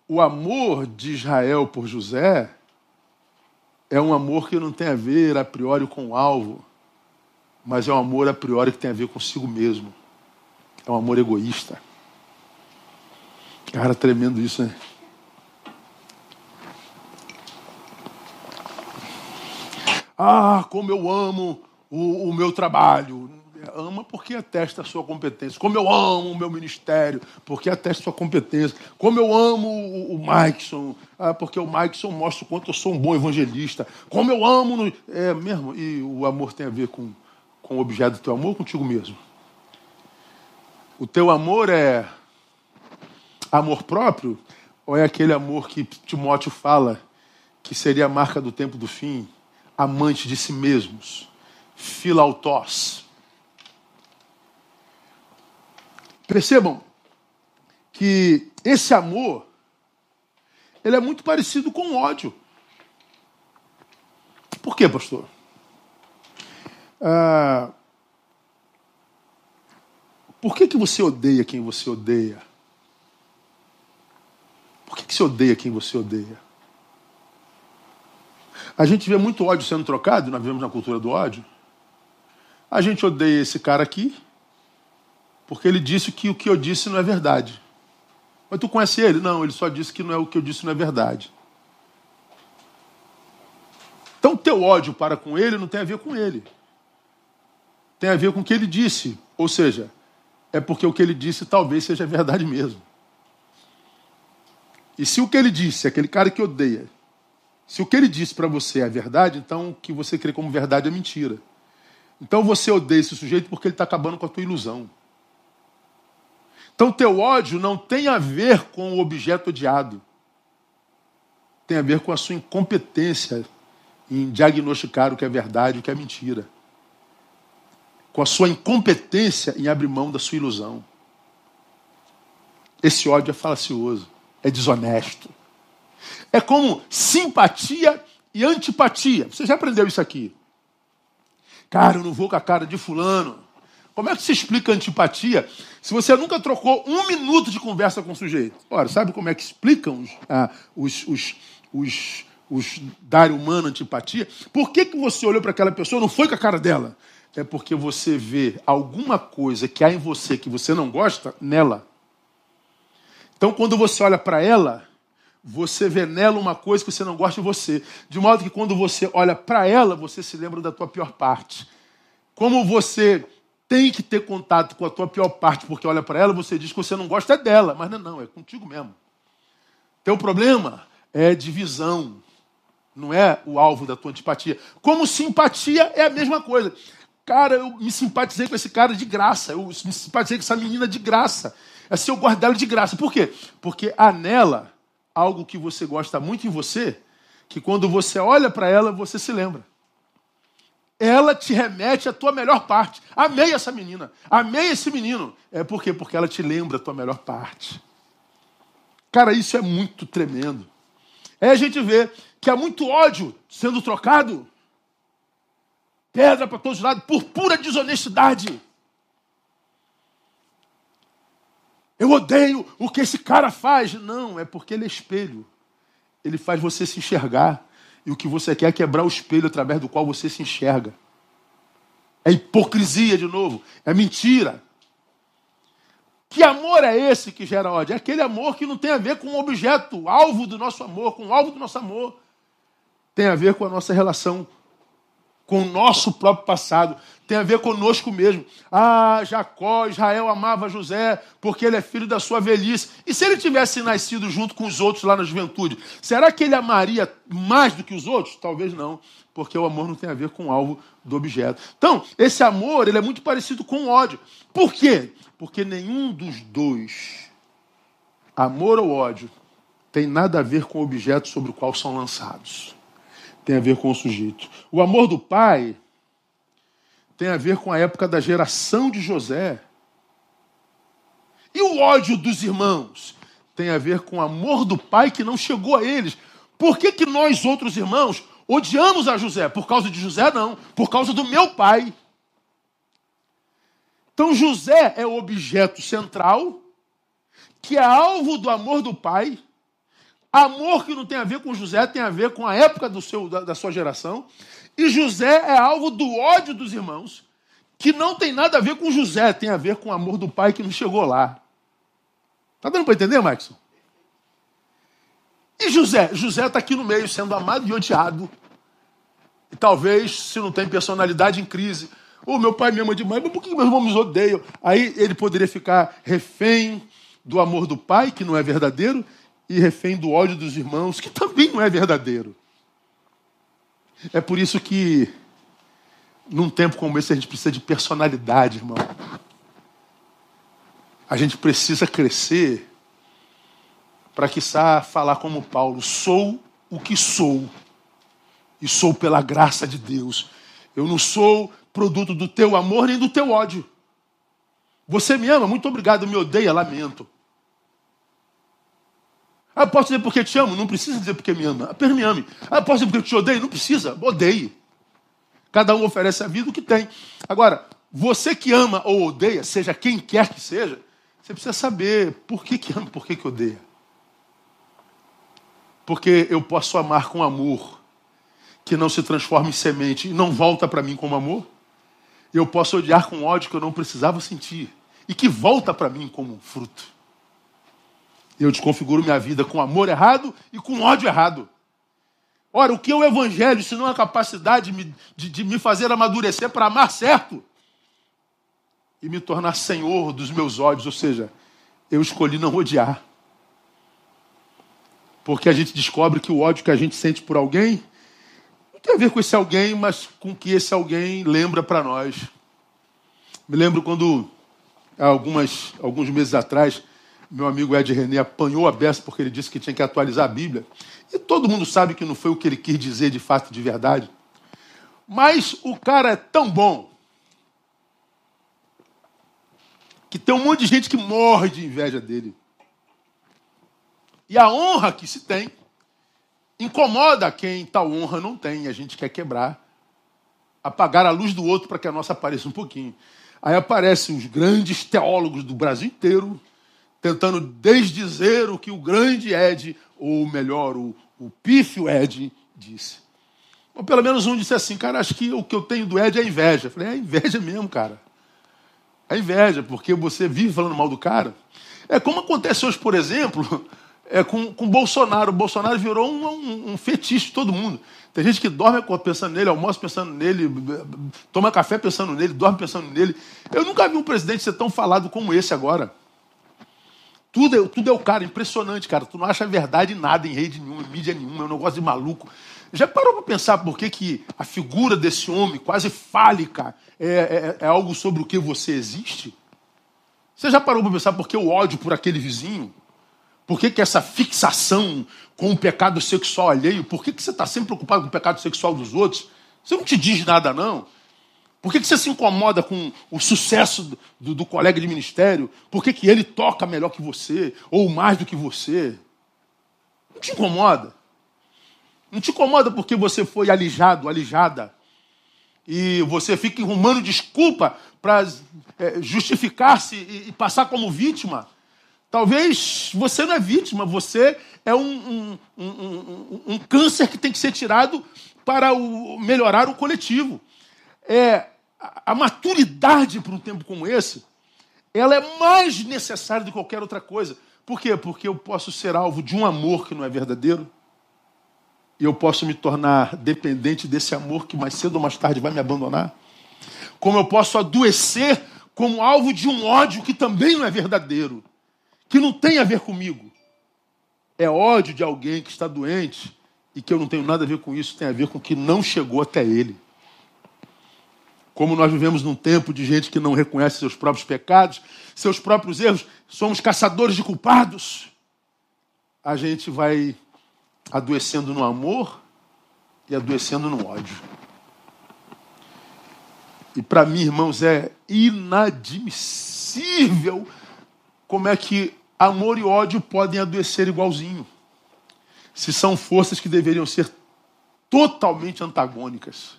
O amor de Israel por José é um amor que não tem a ver a priori com o alvo, mas é um amor a priori que tem a ver consigo mesmo. É um amor egoísta. Cara, tremendo isso, né? Ah, como eu amo o, o meu trabalho ama porque atesta a sua competência. Como eu amo o meu ministério, porque atesta a sua competência. Como eu amo o, o Mikeson, ah, porque o Mikeson mostra o quanto eu sou um bom evangelista. Como eu amo. No... É mesmo, e o amor tem a ver com, com o objeto do teu amor contigo mesmo. O teu amor é amor próprio ou é aquele amor que Timóteo fala que seria a marca do tempo do fim? Amante de si mesmos, filautós. Percebam que esse amor ele é muito parecido com ódio. Por quê, pastor? Ah, por que, que você odeia quem você odeia? Por que, que você odeia quem você odeia? A gente vê muito ódio sendo trocado, nós vivemos na cultura do ódio. A gente odeia esse cara aqui, porque ele disse que o que eu disse não é verdade. Mas tu conhece ele? Não, ele só disse que não é o que eu disse não é verdade. Então teu ódio para com ele não tem a ver com ele. Tem a ver com o que ele disse. Ou seja, é porque o que ele disse talvez seja verdade mesmo. E se o que ele disse, aquele cara que odeia, se o que ele disse para você é verdade, então o que você crê como verdade é mentira. Então você odeia esse sujeito porque ele está acabando com a tua ilusão. Então, teu ódio não tem a ver com o objeto odiado. tem a ver com a sua incompetência em diagnosticar o que é verdade e o que é mentira. Com a sua incompetência em abrir mão da sua ilusão. Esse ódio é falacioso, é desonesto. É como simpatia e antipatia. Você já aprendeu isso aqui? Cara, eu não vou com a cara de fulano. Como é que se explica antipatia se você nunca trocou um minuto de conversa com o sujeito? Ora, sabe como é que explicam os, ah, os, os, os, os dar humana antipatia? Por que, que você olhou para aquela pessoa não foi com a cara dela? É porque você vê alguma coisa que há em você que você não gosta nela. Então, quando você olha para ela, você vê nela uma coisa que você não gosta de você. De modo que quando você olha para ela, você se lembra da tua pior parte. Como você tem que ter contato com a tua pior parte, porque olha para ela, você diz que você não gosta dela, mas não, não, é contigo mesmo. Teu problema é divisão, não é o alvo da tua antipatia. Como simpatia é a mesma coisa. Cara, eu me simpatizei com esse cara de graça, eu me simpatizei com essa menina de graça. Assim eu gosto dela de graça. Por quê? Porque há nela algo que você gosta muito em você, que quando você olha para ela, você se lembra ela te remete à tua melhor parte. Amei essa menina, amei esse menino. É por quê? Porque ela te lembra a tua melhor parte. Cara, isso é muito tremendo. Aí a gente vê que há muito ódio sendo trocado, pedra para todos os lados, por pura desonestidade. Eu odeio o que esse cara faz. Não, é porque ele é espelho. Ele faz você se enxergar. E o que você quer é quebrar o espelho através do qual você se enxerga. É hipocrisia de novo, é mentira. Que amor é esse que gera ódio? É aquele amor que não tem a ver com o objeto, alvo do nosso amor, com o alvo do nosso amor. Tem a ver com a nossa relação com o nosso próprio passado, tem a ver conosco mesmo. Ah, Jacó, Israel amava José porque ele é filho da sua velhice. E se ele tivesse nascido junto com os outros lá na juventude, será que ele amaria mais do que os outros? Talvez não, porque o amor não tem a ver com o alvo do objeto. Então, esse amor ele é muito parecido com o ódio. Por quê? Porque nenhum dos dois, amor ou ódio, tem nada a ver com o objeto sobre o qual são lançados tem a ver com o sujeito. O amor do pai tem a ver com a época da geração de José. E o ódio dos irmãos tem a ver com o amor do pai que não chegou a eles. Por que, que nós, outros irmãos, odiamos a José? Por causa de José, não. Por causa do meu pai. Então, José é o objeto central, que é alvo do amor do pai, Amor que não tem a ver com José, tem a ver com a época do seu, da, da sua geração. E José é alvo do ódio dos irmãos, que não tem nada a ver com José, tem a ver com o amor do pai que não chegou lá. Tá dando para entender, Maxson? E José? José está aqui no meio, sendo amado e odiado. E talvez, se não tem personalidade em crise, o oh, meu pai me ama demais, mas por que meus irmãos me odeiam? Aí ele poderia ficar refém do amor do pai, que não é verdadeiro, e refém do ódio dos irmãos, que também não é verdadeiro. É por isso que, num tempo como esse, a gente precisa de personalidade, irmão. A gente precisa crescer para que falar como Paulo: sou o que sou, e sou pela graça de Deus. Eu não sou produto do teu amor nem do teu ódio. Você me ama, muito obrigado, me odeia, lamento. Ah, posso dizer porque te amo? Não precisa dizer porque me ama. Apenas me ame. Ah, posso dizer porque te odeio? Não precisa. Odeie. Cada um oferece a vida o que tem. Agora, você que ama ou odeia, seja quem quer que seja, você precisa saber por que, que ama, por que, que odeia. Porque eu posso amar com amor, que não se transforma em semente e não volta para mim como amor. Eu posso odiar com ódio que eu não precisava sentir e que volta para mim como fruto. Eu desconfiguro minha vida com amor errado e com ódio errado. Ora, o que é o evangelho se não a capacidade de, de, de me fazer amadurecer para amar certo e me tornar senhor dos meus ódios? Ou seja, eu escolhi não odiar. Porque a gente descobre que o ódio que a gente sente por alguém não tem a ver com esse alguém, mas com o que esse alguém lembra para nós. Me lembro quando, há algumas, alguns meses atrás, meu amigo Ed René apanhou a beça porque ele disse que tinha que atualizar a Bíblia. E todo mundo sabe que não foi o que ele quis dizer de fato de verdade. Mas o cara é tão bom que tem um monte de gente que morre de inveja dele. E a honra que se tem incomoda quem tal honra não tem. A gente quer quebrar, apagar a luz do outro para que a nossa apareça um pouquinho. Aí aparecem os grandes teólogos do Brasil inteiro tentando desdizer o que o grande Ed, ou melhor, o, o pífio Ed, disse. Ou pelo menos um disse assim, cara, acho que o que eu tenho do Ed é inveja. Eu falei, é inveja mesmo, cara. É inveja, porque você vive falando mal do cara. É como acontece hoje, por exemplo, é com, com Bolsonaro. O Bolsonaro virou um, um, um fetiche de todo mundo. Tem gente que dorme pensando nele, almoça pensando nele, toma café pensando nele, dorme pensando nele. Eu nunca vi um presidente ser tão falado como esse agora. Tudo é, tudo é o cara, impressionante, cara. Tu não acha verdade em nada, em rede nenhuma, em mídia nenhuma, é um negócio de maluco. Já parou para pensar por que, que a figura desse homem, quase fálica, é, é, é algo sobre o que você existe? Você já parou para pensar por que o ódio por aquele vizinho? Por que, que essa fixação com o pecado sexual alheio? Por que, que você está sempre preocupado com o pecado sexual dos outros? Você não te diz nada, não. Por que, que você se incomoda com o sucesso do, do colega de ministério? Por que, que ele toca melhor que você? Ou mais do que você? Não te incomoda. Não te incomoda porque você foi alijado, alijada. E você fica arrumando desculpa para é, justificar-se e, e, passar como vítima. Talvez você não é vítima, você é um, um, um, um câncer que tem que ser tirado para o, melhorar o coletivo. É, a maturidade para um tempo como esse, ela é mais necessária do que qualquer outra coisa. Por quê? Porque eu posso ser alvo de um amor que não é verdadeiro, e eu posso me tornar dependente desse amor que mais cedo ou mais tarde vai me abandonar. Como eu posso adoecer como alvo de um ódio que também não é verdadeiro, que não tem a ver comigo. É ódio de alguém que está doente e que eu não tenho nada a ver com isso, tem a ver com o que não chegou até ele. Como nós vivemos num tempo de gente que não reconhece seus próprios pecados, seus próprios erros, somos caçadores de culpados. A gente vai adoecendo no amor e adoecendo no ódio. E para mim, irmãos, é inadmissível como é que amor e ódio podem adoecer igualzinho. Se são forças que deveriam ser totalmente antagônicas.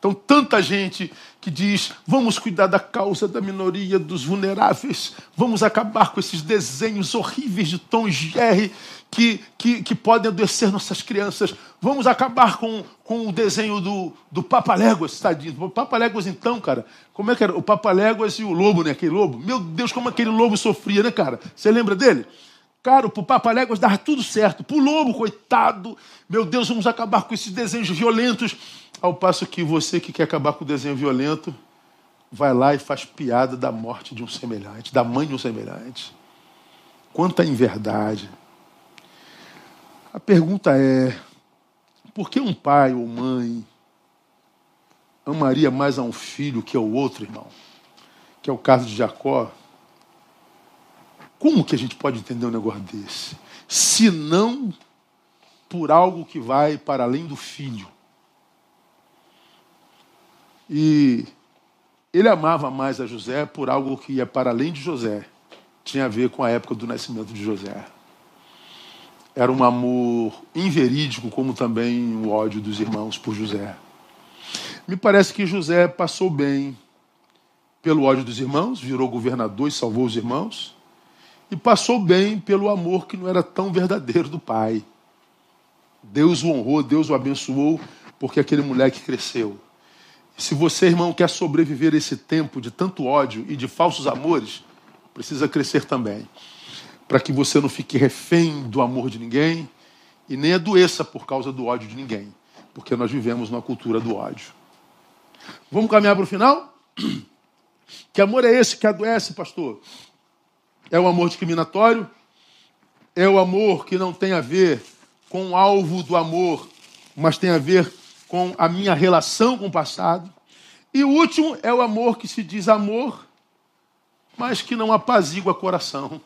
Então, tanta gente que diz: vamos cuidar da causa da minoria, dos vulneráveis, vamos acabar com esses desenhos horríveis de Tom Jerry que, que, que podem adoecer nossas crianças, vamos acabar com, com o desenho do, do Papaléguas, tadinho. O Papaléguas, então, cara, como é que era? O Papaléguas e o lobo, né? Aquele lobo. Meu Deus, como aquele lobo sofria, né, cara? Você lembra dele? Cara, pro Papaléguas dava tudo certo. Pro lobo, coitado, meu Deus, vamos acabar com esses desenhos violentos. Ao passo que você que quer acabar com o desenho violento, vai lá e faz piada da morte de um semelhante, da mãe de um semelhante. Quanta inverdade. A pergunta é: por que um pai ou mãe amaria mais a um filho que ao outro, irmão? Que é o caso de Jacó. Como que a gente pode entender um negócio desse? Se não por algo que vai para além do filho. E ele amava mais a José por algo que ia para além de José. Tinha a ver com a época do nascimento de José. Era um amor inverídico, como também o ódio dos irmãos por José. Me parece que José passou bem pelo ódio dos irmãos, virou governador e salvou os irmãos e passou bem pelo amor que não era tão verdadeiro do pai. Deus o honrou, Deus o abençoou, porque aquele moleque cresceu. Se você, irmão, quer sobreviver esse tempo de tanto ódio e de falsos amores, precisa crescer também. Para que você não fique refém do amor de ninguém e nem adoeça por causa do ódio de ninguém. Porque nós vivemos numa cultura do ódio. Vamos caminhar para o final? Que amor é esse que adoece, pastor? É o amor discriminatório? É o amor que não tem a ver com o alvo do amor, mas tem a ver com a minha relação com o passado. E o último é o amor que se diz amor, mas que não apazigua coração.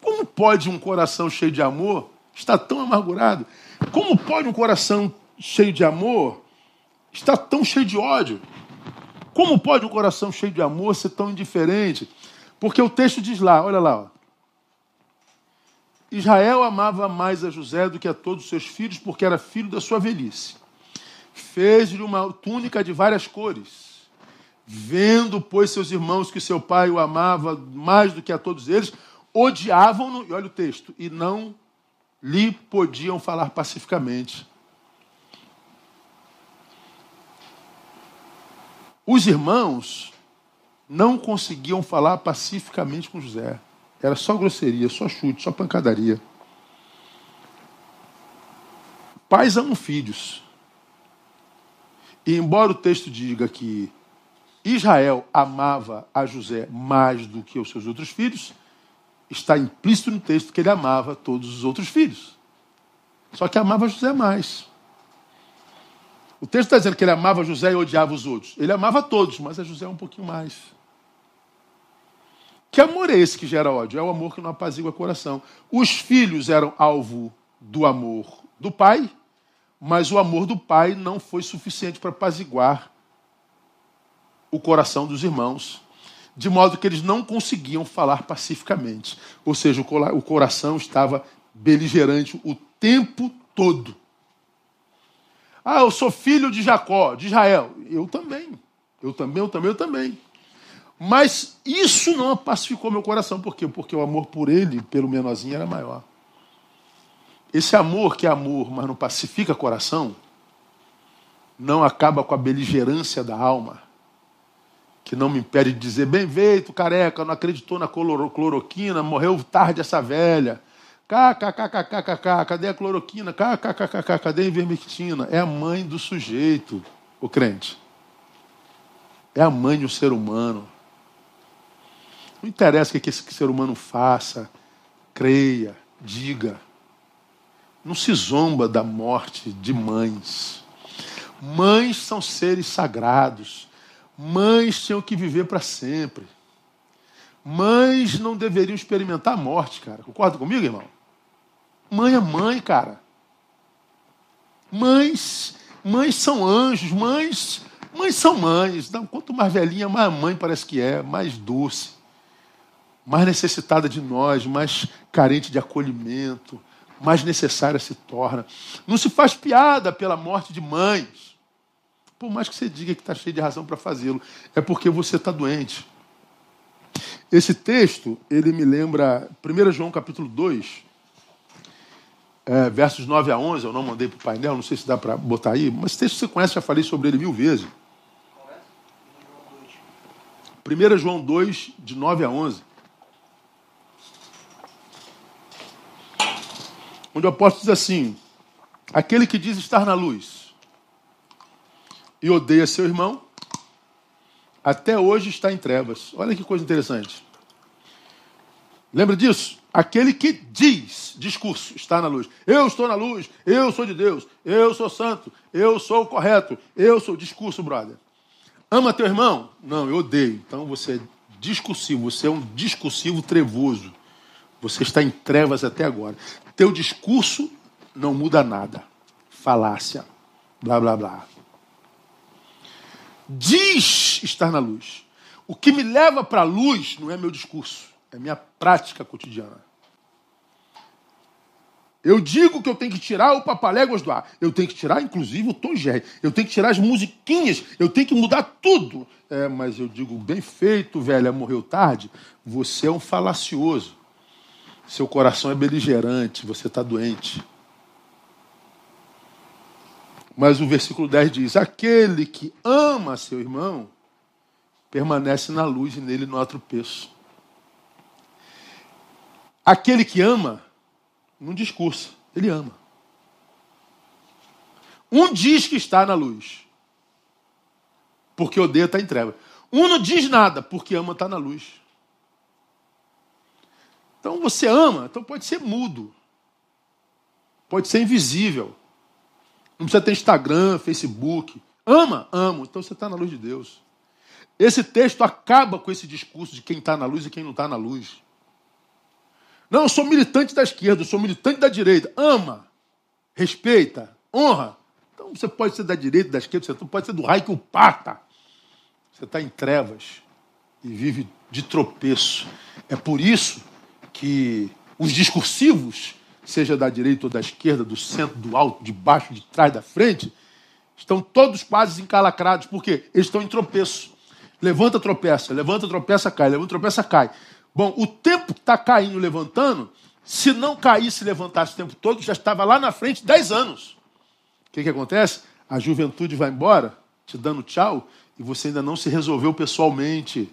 Como pode um coração cheio de amor estar tão amargurado? Como pode um coração cheio de amor estar tão cheio de ódio? Como pode um coração cheio de amor ser tão indiferente? Porque o texto diz lá, olha lá, ó, Israel amava mais a José do que a todos os seus filhos, porque era filho da sua velhice. Fez-lhe uma túnica de várias cores. Vendo, pois, seus irmãos que seu pai o amava mais do que a todos eles, odiavam-no, e olha o texto, e não lhe podiam falar pacificamente. Os irmãos não conseguiam falar pacificamente com José. Era só grosseria, só chute, só pancadaria. Pais amam filhos. E embora o texto diga que Israel amava a José mais do que os seus outros filhos, está implícito no texto que ele amava todos os outros filhos. Só que amava José mais. O texto está dizendo que ele amava José e odiava os outros. Ele amava todos, mas a José um pouquinho mais. Que amor é esse que gera ódio? É o amor que não apazigua o coração. Os filhos eram alvo do amor do pai, mas o amor do pai não foi suficiente para apaziguar o coração dos irmãos, de modo que eles não conseguiam falar pacificamente. Ou seja, o coração estava beligerante o tempo todo. Ah, eu sou filho de Jacó, de Israel. Eu também. Eu também, eu também, eu também. Mas isso não pacificou meu coração. Por quê? Porque o amor por ele, pelo menorzinho, era maior. Esse amor que é amor, mas não pacifica o coração, não acaba com a beligerância da alma, que não me impede de dizer, bem feito, careca, não acreditou na cloroquina, morreu tarde essa velha. KKKKKK, cadê a cloroquina? KKKKK, cadê a ivermectina? É a mãe do sujeito, o crente. É a mãe do ser humano. Não interessa o que esse ser humano faça, creia, diga. Não se zomba da morte de mães. Mães são seres sagrados. Mães tinham que viver para sempre. Mães não deveriam experimentar a morte, cara. Concorda comigo, irmão? Mãe é mãe, cara. Mães, mães são anjos, mães, mães são mães. Quanto mais velhinha, mais mãe parece que é, mais doce mais necessitada de nós, mais carente de acolhimento, mais necessária se torna. Não se faz piada pela morte de mães. Por mais que você diga que está cheio de razão para fazê-lo, é porque você está doente. Esse texto, ele me lembra 1 João capítulo 2, é, versos 9 a 11, eu não mandei para o painel, não sei se dá para botar aí, mas esse texto você conhece, já falei sobre ele mil vezes. 1 João 2, de 9 a 11. Onde o apóstolo diz assim: aquele que diz estar na luz e odeia seu irmão, até hoje está em trevas. Olha que coisa interessante. Lembra disso? Aquele que diz, discurso, está na luz. Eu estou na luz, eu sou de Deus, eu sou santo, eu sou o correto, eu sou discurso, brother. Ama teu irmão? Não, eu odeio. Então você é discursivo, você é um discursivo trevoso. Você está em trevas até agora. Teu discurso não muda nada. Falácia. Blá, blá, blá. Diz estar na luz. O que me leva para a luz não é meu discurso, é minha prática cotidiana. Eu digo que eu tenho que tirar o papaléguas do ar. Eu tenho que tirar, inclusive, o Tom Jerry. Eu tenho que tirar as musiquinhas. Eu tenho que mudar tudo. É, mas eu digo, bem feito, velha, morreu tarde. Você é um falacioso. Seu coração é beligerante, você está doente. Mas o versículo 10 diz: Aquele que ama seu irmão permanece na luz e nele não há tropeço. Aquele que ama, não discursa, ele ama. Um diz que está na luz, porque odeia está em treva. Um não diz nada, porque ama está na luz. Então você ama, então pode ser mudo. Pode ser invisível. Não precisa ter Instagram, Facebook. Ama, amo. Então você está na luz de Deus. Esse texto acaba com esse discurso de quem está na luz e quem não está na luz. Não, eu sou militante da esquerda, eu sou militante da direita. Ama, respeita, honra. Então você pode ser da direita, da esquerda, você pode ser do raio que o pata. Você está em trevas e vive de tropeço. É por isso que os discursivos, seja da direita ou da esquerda, do centro, do alto, de baixo, de trás, da frente, estão todos quase encalacrados. Por quê? Eles estão em tropeço. Levanta, tropeça, levanta, tropeça, cai, levanta, tropeça, cai. Bom, o tempo que está caindo, levantando, se não caísse e levantasse o tempo todo, já estava lá na frente 10 anos. O que, que acontece? A juventude vai embora, te dando tchau, e você ainda não se resolveu pessoalmente.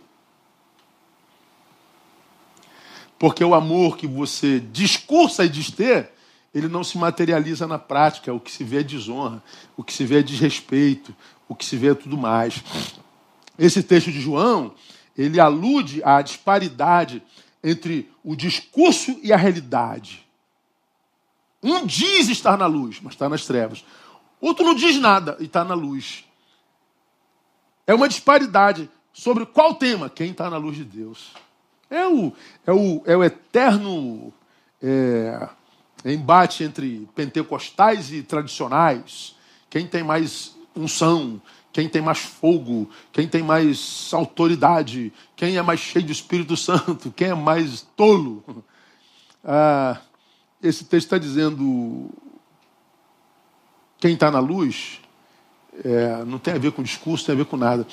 Porque o amor que você discursa e diz ter, ele não se materializa na prática. O que se vê é desonra, o que se vê é desrespeito, o que se vê é tudo mais. Esse texto de João, ele alude à disparidade entre o discurso e a realidade. Um diz estar na luz, mas está nas trevas. Outro não diz nada e está na luz. É uma disparidade sobre qual tema? Quem está na luz de Deus. É o, é o, é o eterno é, embate entre pentecostais e tradicionais. Quem tem mais unção, quem tem mais fogo, quem tem mais autoridade, quem é mais cheio do Espírito Santo, quem é mais tolo. Ah, esse texto está dizendo: quem está na luz é, não tem a ver com discurso, tem a ver com nada.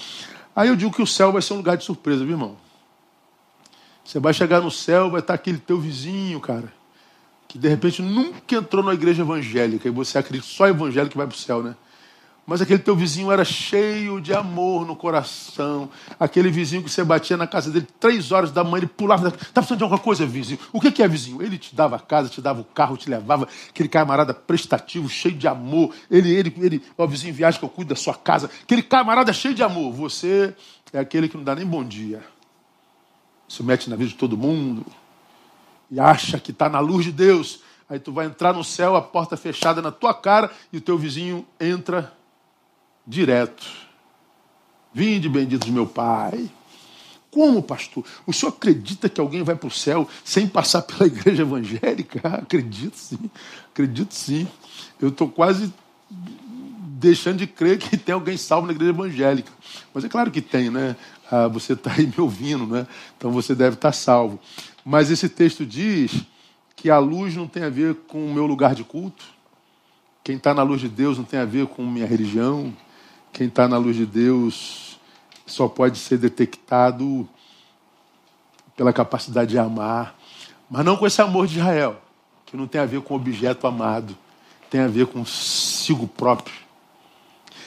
Aí eu digo que o céu vai ser um lugar de surpresa, viu, irmão? Você vai chegar no céu, vai estar aquele teu vizinho, cara, que de repente nunca entrou na igreja evangélica e você acredita só evangélico vai para o céu, né? Mas aquele teu vizinho era cheio de amor no coração. Aquele vizinho que você batia na casa dele três horas da manhã, ele pulava. Está precisando de alguma coisa, vizinho? O que é vizinho? Ele te dava a casa, te dava o carro, te levava. Aquele camarada prestativo, cheio de amor. Ele, ele, ele, ó, vizinho, viagem que eu cuido da sua casa. Aquele camarada cheio de amor. Você é aquele que não dá nem bom dia. Se mete na vida de todo mundo. E acha que está na luz de Deus. Aí tu vai entrar no céu, a porta fechada na tua cara, e o teu vizinho entra direto. Vinde, bendito meu Pai. Como, pastor? O senhor acredita que alguém vai para o céu sem passar pela igreja evangélica? Acredito sim, acredito sim. Eu estou quase deixando de crer que tem alguém salvo na igreja evangélica. Mas é claro que tem, né? Ah, você está aí me ouvindo, né? Então você deve estar tá salvo. Mas esse texto diz que a luz não tem a ver com o meu lugar de culto. Quem está na luz de Deus não tem a ver com minha religião. Quem está na luz de Deus só pode ser detectado pela capacidade de amar, mas não com esse amor de Israel, que não tem a ver com objeto amado, tem a ver com sigo próprio.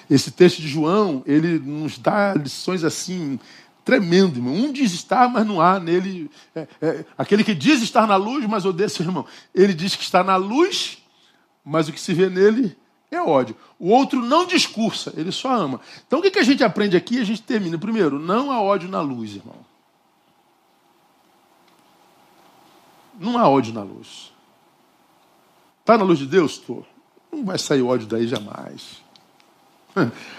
Esse texto de João, ele nos dá lições assim tremendo, irmão. Um diz estar, mas não há nele. É, é, aquele que diz estar na luz, mas odeia seu irmão. Ele diz que está na luz, mas o que se vê nele é ódio. O outro não discursa, ele só ama. Então o que, que a gente aprende aqui? A gente termina. Primeiro, não há ódio na luz, irmão. Não há ódio na luz. Está na luz de Deus? Estou. Não vai sair ódio daí jamais.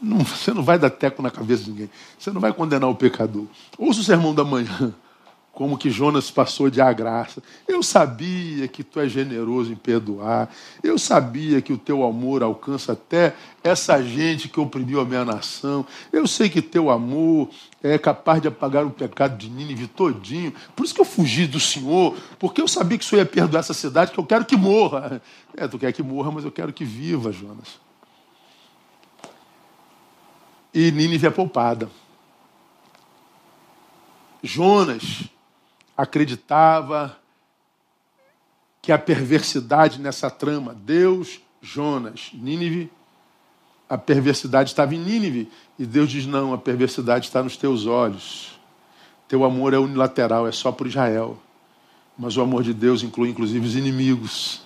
Não, você não vai dar teco na cabeça de ninguém. Você não vai condenar o pecador. Ouça o sermão da manhã como que Jonas passou de a graça. Eu sabia que tu és generoso em perdoar. Eu sabia que o teu amor alcança até essa gente que oprimiu a minha nação. Eu sei que teu amor é capaz de apagar o pecado de Nínive todinho. Por isso que eu fugi do Senhor, porque eu sabia que o Senhor ia perdoar essa cidade, que eu quero que morra. É, tu quer que morra, mas eu quero que viva, Jonas. E Nínive é poupada. Jonas acreditava que a perversidade nessa trama, Deus, Jonas, Nínive, a perversidade estava em Nínive. E Deus diz: não, a perversidade está nos teus olhos. Teu amor é unilateral, é só por Israel. Mas o amor de Deus inclui inclusive os inimigos.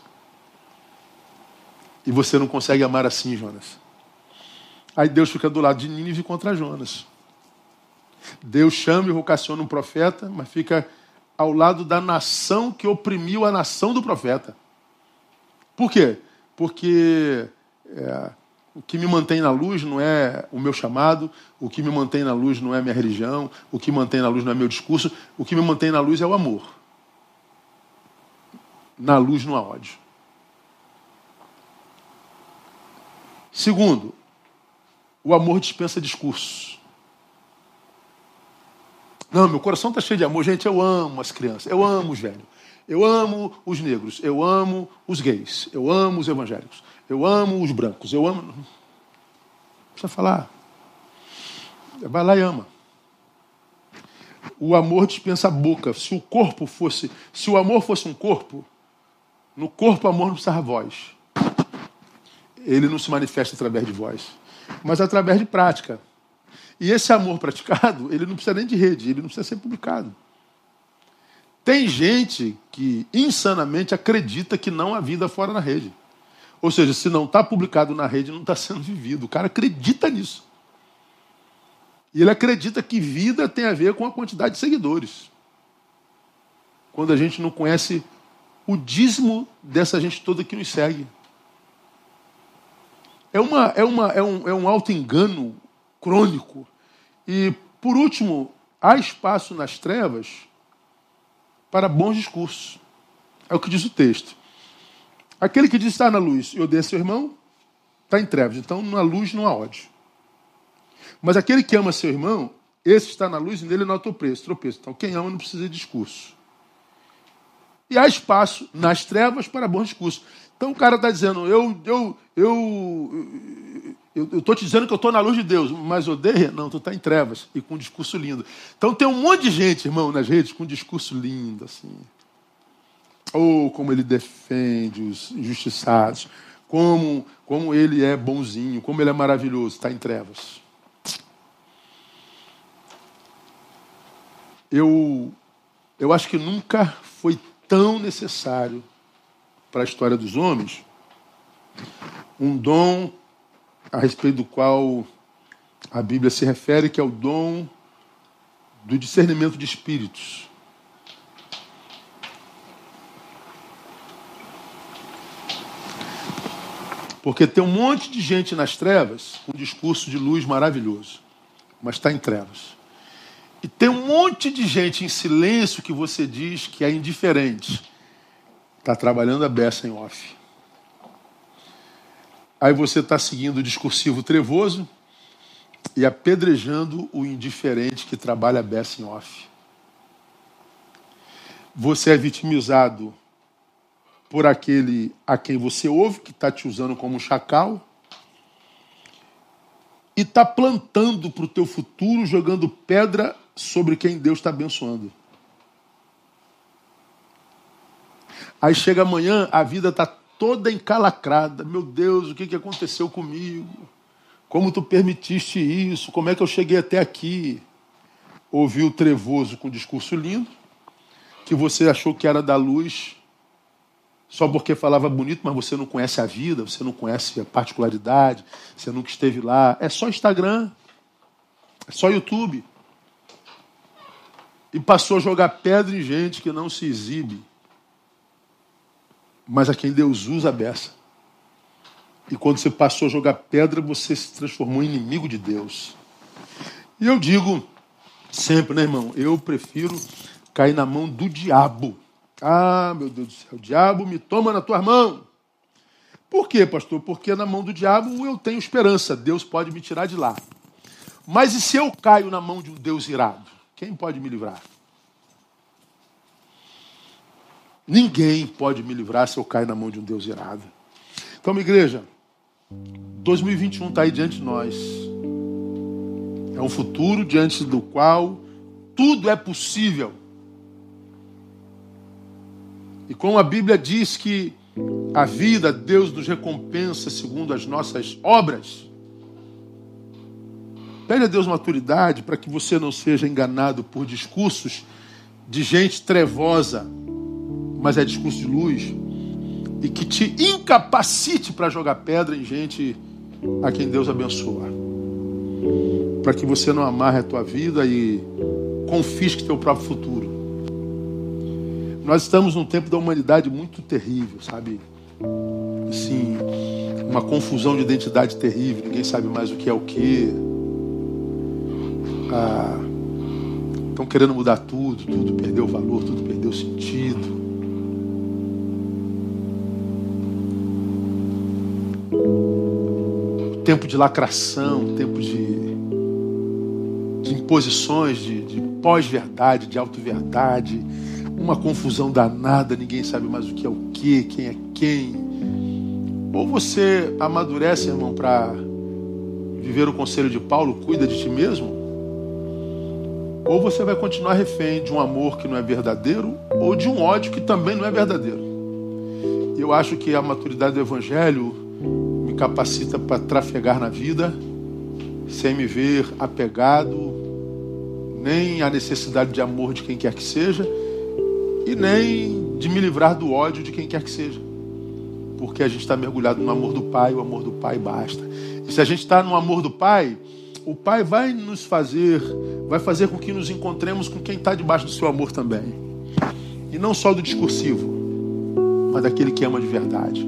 E você não consegue amar assim, Jonas. Aí Deus fica do lado de Nínive contra Jonas. Deus chama e vocaciona um profeta, mas fica ao lado da nação que oprimiu a nação do profeta. Por quê? Porque é, O que me mantém na luz não é o meu chamado, o que me mantém na luz não é minha religião, o que me mantém na luz não é meu discurso, o que me mantém na luz é o amor. Na luz não há ódio. Segundo, o amor dispensa discurso. Não, meu coração está cheio de amor. Gente, eu amo as crianças, eu amo os velhos, eu amo os negros, eu amo os gays, eu amo os evangélicos, eu amo os brancos, eu amo. Não precisa falar. Vai lá e ama. O amor dispensa a boca. Se o corpo fosse, se o amor fosse um corpo, no corpo o amor não precisava voz. Ele não se manifesta através de voz, mas através de prática. E esse amor praticado, ele não precisa nem de rede, ele não precisa ser publicado. Tem gente que insanamente acredita que não há vida fora da rede. Ou seja, se não está publicado na rede, não está sendo vivido. O cara acredita nisso. E ele acredita que vida tem a ver com a quantidade de seguidores. Quando a gente não conhece o dízimo dessa gente toda que nos segue. É, uma, é, uma, é, um, é um auto-engano crônico. E, por último, há espaço nas trevas para bons discursos. É o que diz o texto. Aquele que diz está na luz e odeia seu irmão, está em trevas. Então, na luz não há ódio. Mas aquele que ama seu irmão, esse está na luz e nele não há tropeço. tropeço. Então, quem ama não precisa de discurso. E há espaço nas trevas para bons discursos. Então o cara está dizendo, eu eu eu eu estou te dizendo que eu estou na luz de Deus, mas odeia? Não, tu está em trevas e com um discurso lindo. Então tem um monte de gente, irmão, nas redes com um discurso lindo, assim. Ou oh, como ele defende os injustiçados, como, como ele é bonzinho, como ele é maravilhoso, está em trevas. Eu, eu acho que nunca foi tão necessário para a história dos homens, um dom a respeito do qual a Bíblia se refere, que é o dom do discernimento de espíritos. Porque tem um monte de gente nas trevas com um discurso de luz maravilhoso, mas está em trevas. E tem um monte de gente em silêncio que você diz que é indiferente, Está trabalhando a beça em off. Aí você está seguindo o discursivo trevoso e apedrejando o indiferente que trabalha a beça em off. Você é vitimizado por aquele a quem você ouve, que está te usando como chacal, e está plantando para o teu futuro, jogando pedra sobre quem Deus está abençoando. Aí chega amanhã, a vida está toda encalacrada. Meu Deus, o que, que aconteceu comigo? Como tu permitiste isso? Como é que eu cheguei até aqui? Ouviu o trevoso com discurso lindo, que você achou que era da luz, só porque falava bonito, mas você não conhece a vida, você não conhece a particularidade, você nunca esteve lá. É só Instagram, é só YouTube. E passou a jogar pedra em gente que não se exibe mas a quem Deus usa a beça. E quando você passou a jogar pedra, você se transformou em inimigo de Deus. E eu digo sempre, né, irmão? Eu prefiro cair na mão do diabo. Ah, meu Deus do céu, o diabo me toma na tua mão. Por quê, pastor? Porque na mão do diabo eu tenho esperança. Deus pode me tirar de lá. Mas e se eu caio na mão de um Deus irado? Quem pode me livrar? Ninguém pode me livrar se eu cair na mão de um Deus irado. Então, minha igreja, 2021 está aí diante de nós. É um futuro diante do qual tudo é possível. E como a Bíblia diz que a vida, Deus nos recompensa segundo as nossas obras. Pede a Deus maturidade para que você não seja enganado por discursos de gente trevosa mas é discurso de luz, e que te incapacite para jogar pedra em gente a quem Deus abençoa. Para que você não amarre a tua vida e confisque teu próprio futuro. Nós estamos num tempo da humanidade muito terrível, sabe? Sim, uma confusão de identidade terrível, ninguém sabe mais o que é o que. Ah, estão querendo mudar tudo, tudo perdeu valor, tudo perdeu sentido. Tempo de lacração, tempo de, de imposições, de, de pós-verdade, de auto-verdade, uma confusão danada, ninguém sabe mais o que é o que, quem é quem. Ou você amadurece, irmão, para viver o conselho de Paulo, cuida de ti mesmo, ou você vai continuar refém de um amor que não é verdadeiro, ou de um ódio que também não é verdadeiro. Eu acho que a maturidade do Evangelho me capacita para trafegar na vida, sem me ver apegado, nem a necessidade de amor de quem quer que seja, e nem de me livrar do ódio de quem quer que seja porque a gente está mergulhado no amor do Pai, o amor do Pai basta. E se a gente está no amor do Pai, o Pai vai nos fazer, vai fazer com que nos encontremos com quem está debaixo do seu amor também. E não só do discursivo, mas daquele que ama de verdade.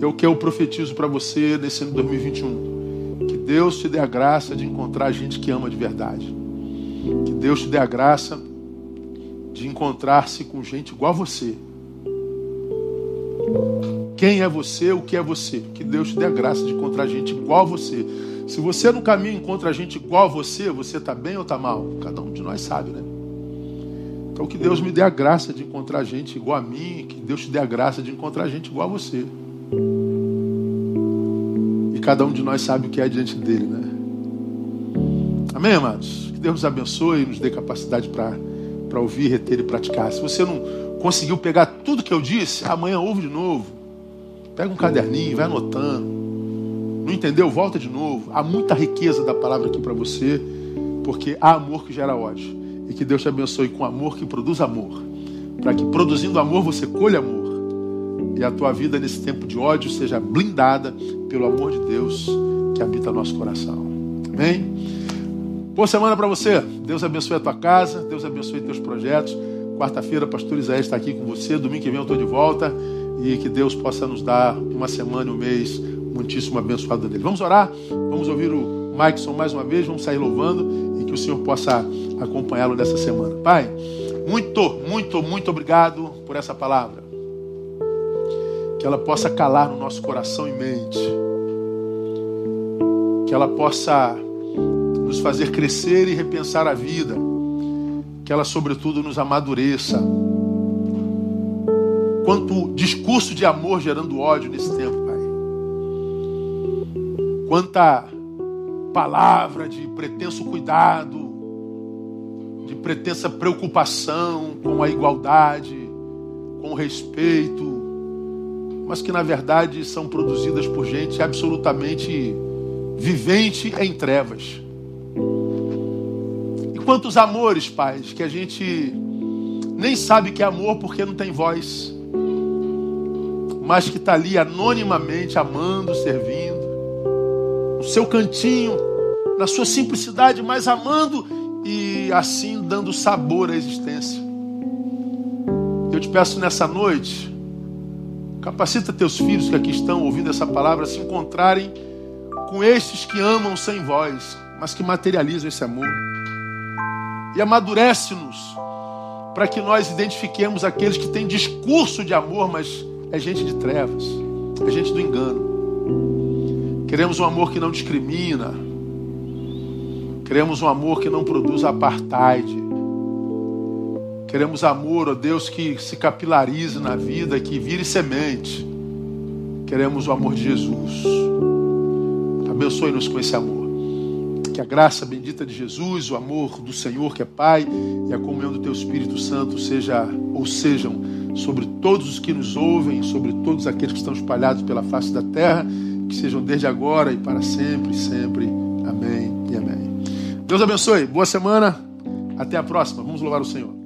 É o que eu profetizo para você nesse ano 2021. Que Deus te dê a graça de encontrar gente que ama de verdade. Que Deus te dê a graça de encontrar-se com gente igual a você quem é você, o que é você. Que Deus te dê a graça de encontrar gente igual a você. Se você no caminho encontra gente igual a você, você está bem ou está mal? Cada um de nós sabe, né? Então que Deus me dê a graça de encontrar gente igual a mim, que Deus te dê a graça de encontrar gente igual a você. E cada um de nós sabe o que é diante dele, né? Amém, amados? Que Deus nos abençoe e nos dê capacidade para ouvir, reter e praticar. Se você não conseguiu pegar tudo que eu disse, amanhã ouve de novo. Pega um caderninho, vai anotando. Não entendeu? Volta de novo. Há muita riqueza da palavra aqui para você, porque há amor que gera ódio. E que Deus te abençoe com amor que produz amor. Para que produzindo amor você colha amor. E a tua vida nesse tempo de ódio seja blindada pelo amor de Deus que habita nosso coração. Amém? Boa semana para você. Deus abençoe a tua casa, Deus abençoe teus projetos. Quarta-feira, pastor Isaías está aqui com você. Domingo que vem eu estou de volta e que Deus possa nos dar uma semana, um mês muitíssimo abençoado dele. Vamos orar, vamos ouvir o Maikson mais uma vez, vamos sair louvando e que o Senhor possa acompanhá-lo nessa semana. Pai, muito, muito, muito obrigado por essa palavra. Que ela possa calar no nosso coração e mente. Que ela possa nos fazer crescer e repensar a vida. Que ela, sobretudo, nos amadureça Quanto discurso de amor gerando ódio nesse tempo. Quanta palavra de pretenso cuidado, de pretensa preocupação com a igualdade, com o respeito, mas que na verdade são produzidas por gente absolutamente vivente em trevas. E quantos amores, pais, que a gente nem sabe que é amor porque não tem voz mas que está ali anonimamente amando, servindo, seu cantinho, na sua simplicidade, mas amando e assim dando sabor à existência. Eu te peço nessa noite, capacita teus filhos que aqui estão ouvindo essa palavra a se encontrarem com estes que amam sem voz, mas que materializam esse amor. E amadurece-nos para que nós identifiquemos aqueles que têm discurso de amor, mas é gente de trevas, é gente do engano. Queremos um amor que não discrimina. Queremos um amor que não produz apartheid. Queremos amor, ó Deus, que se capilarize na vida, que vire semente. Queremos o amor de Jesus. Abençoe-nos com esse amor. Que a graça bendita de Jesus, o amor do Senhor que é Pai e a comunhão do Teu Espírito Santo seja ou sejam sobre todos os que nos ouvem, sobre todos aqueles que estão espalhados pela face da terra, que sejam desde agora e para sempre, sempre. Amém e amém. Deus abençoe. Boa semana. Até a próxima. Vamos louvar o Senhor.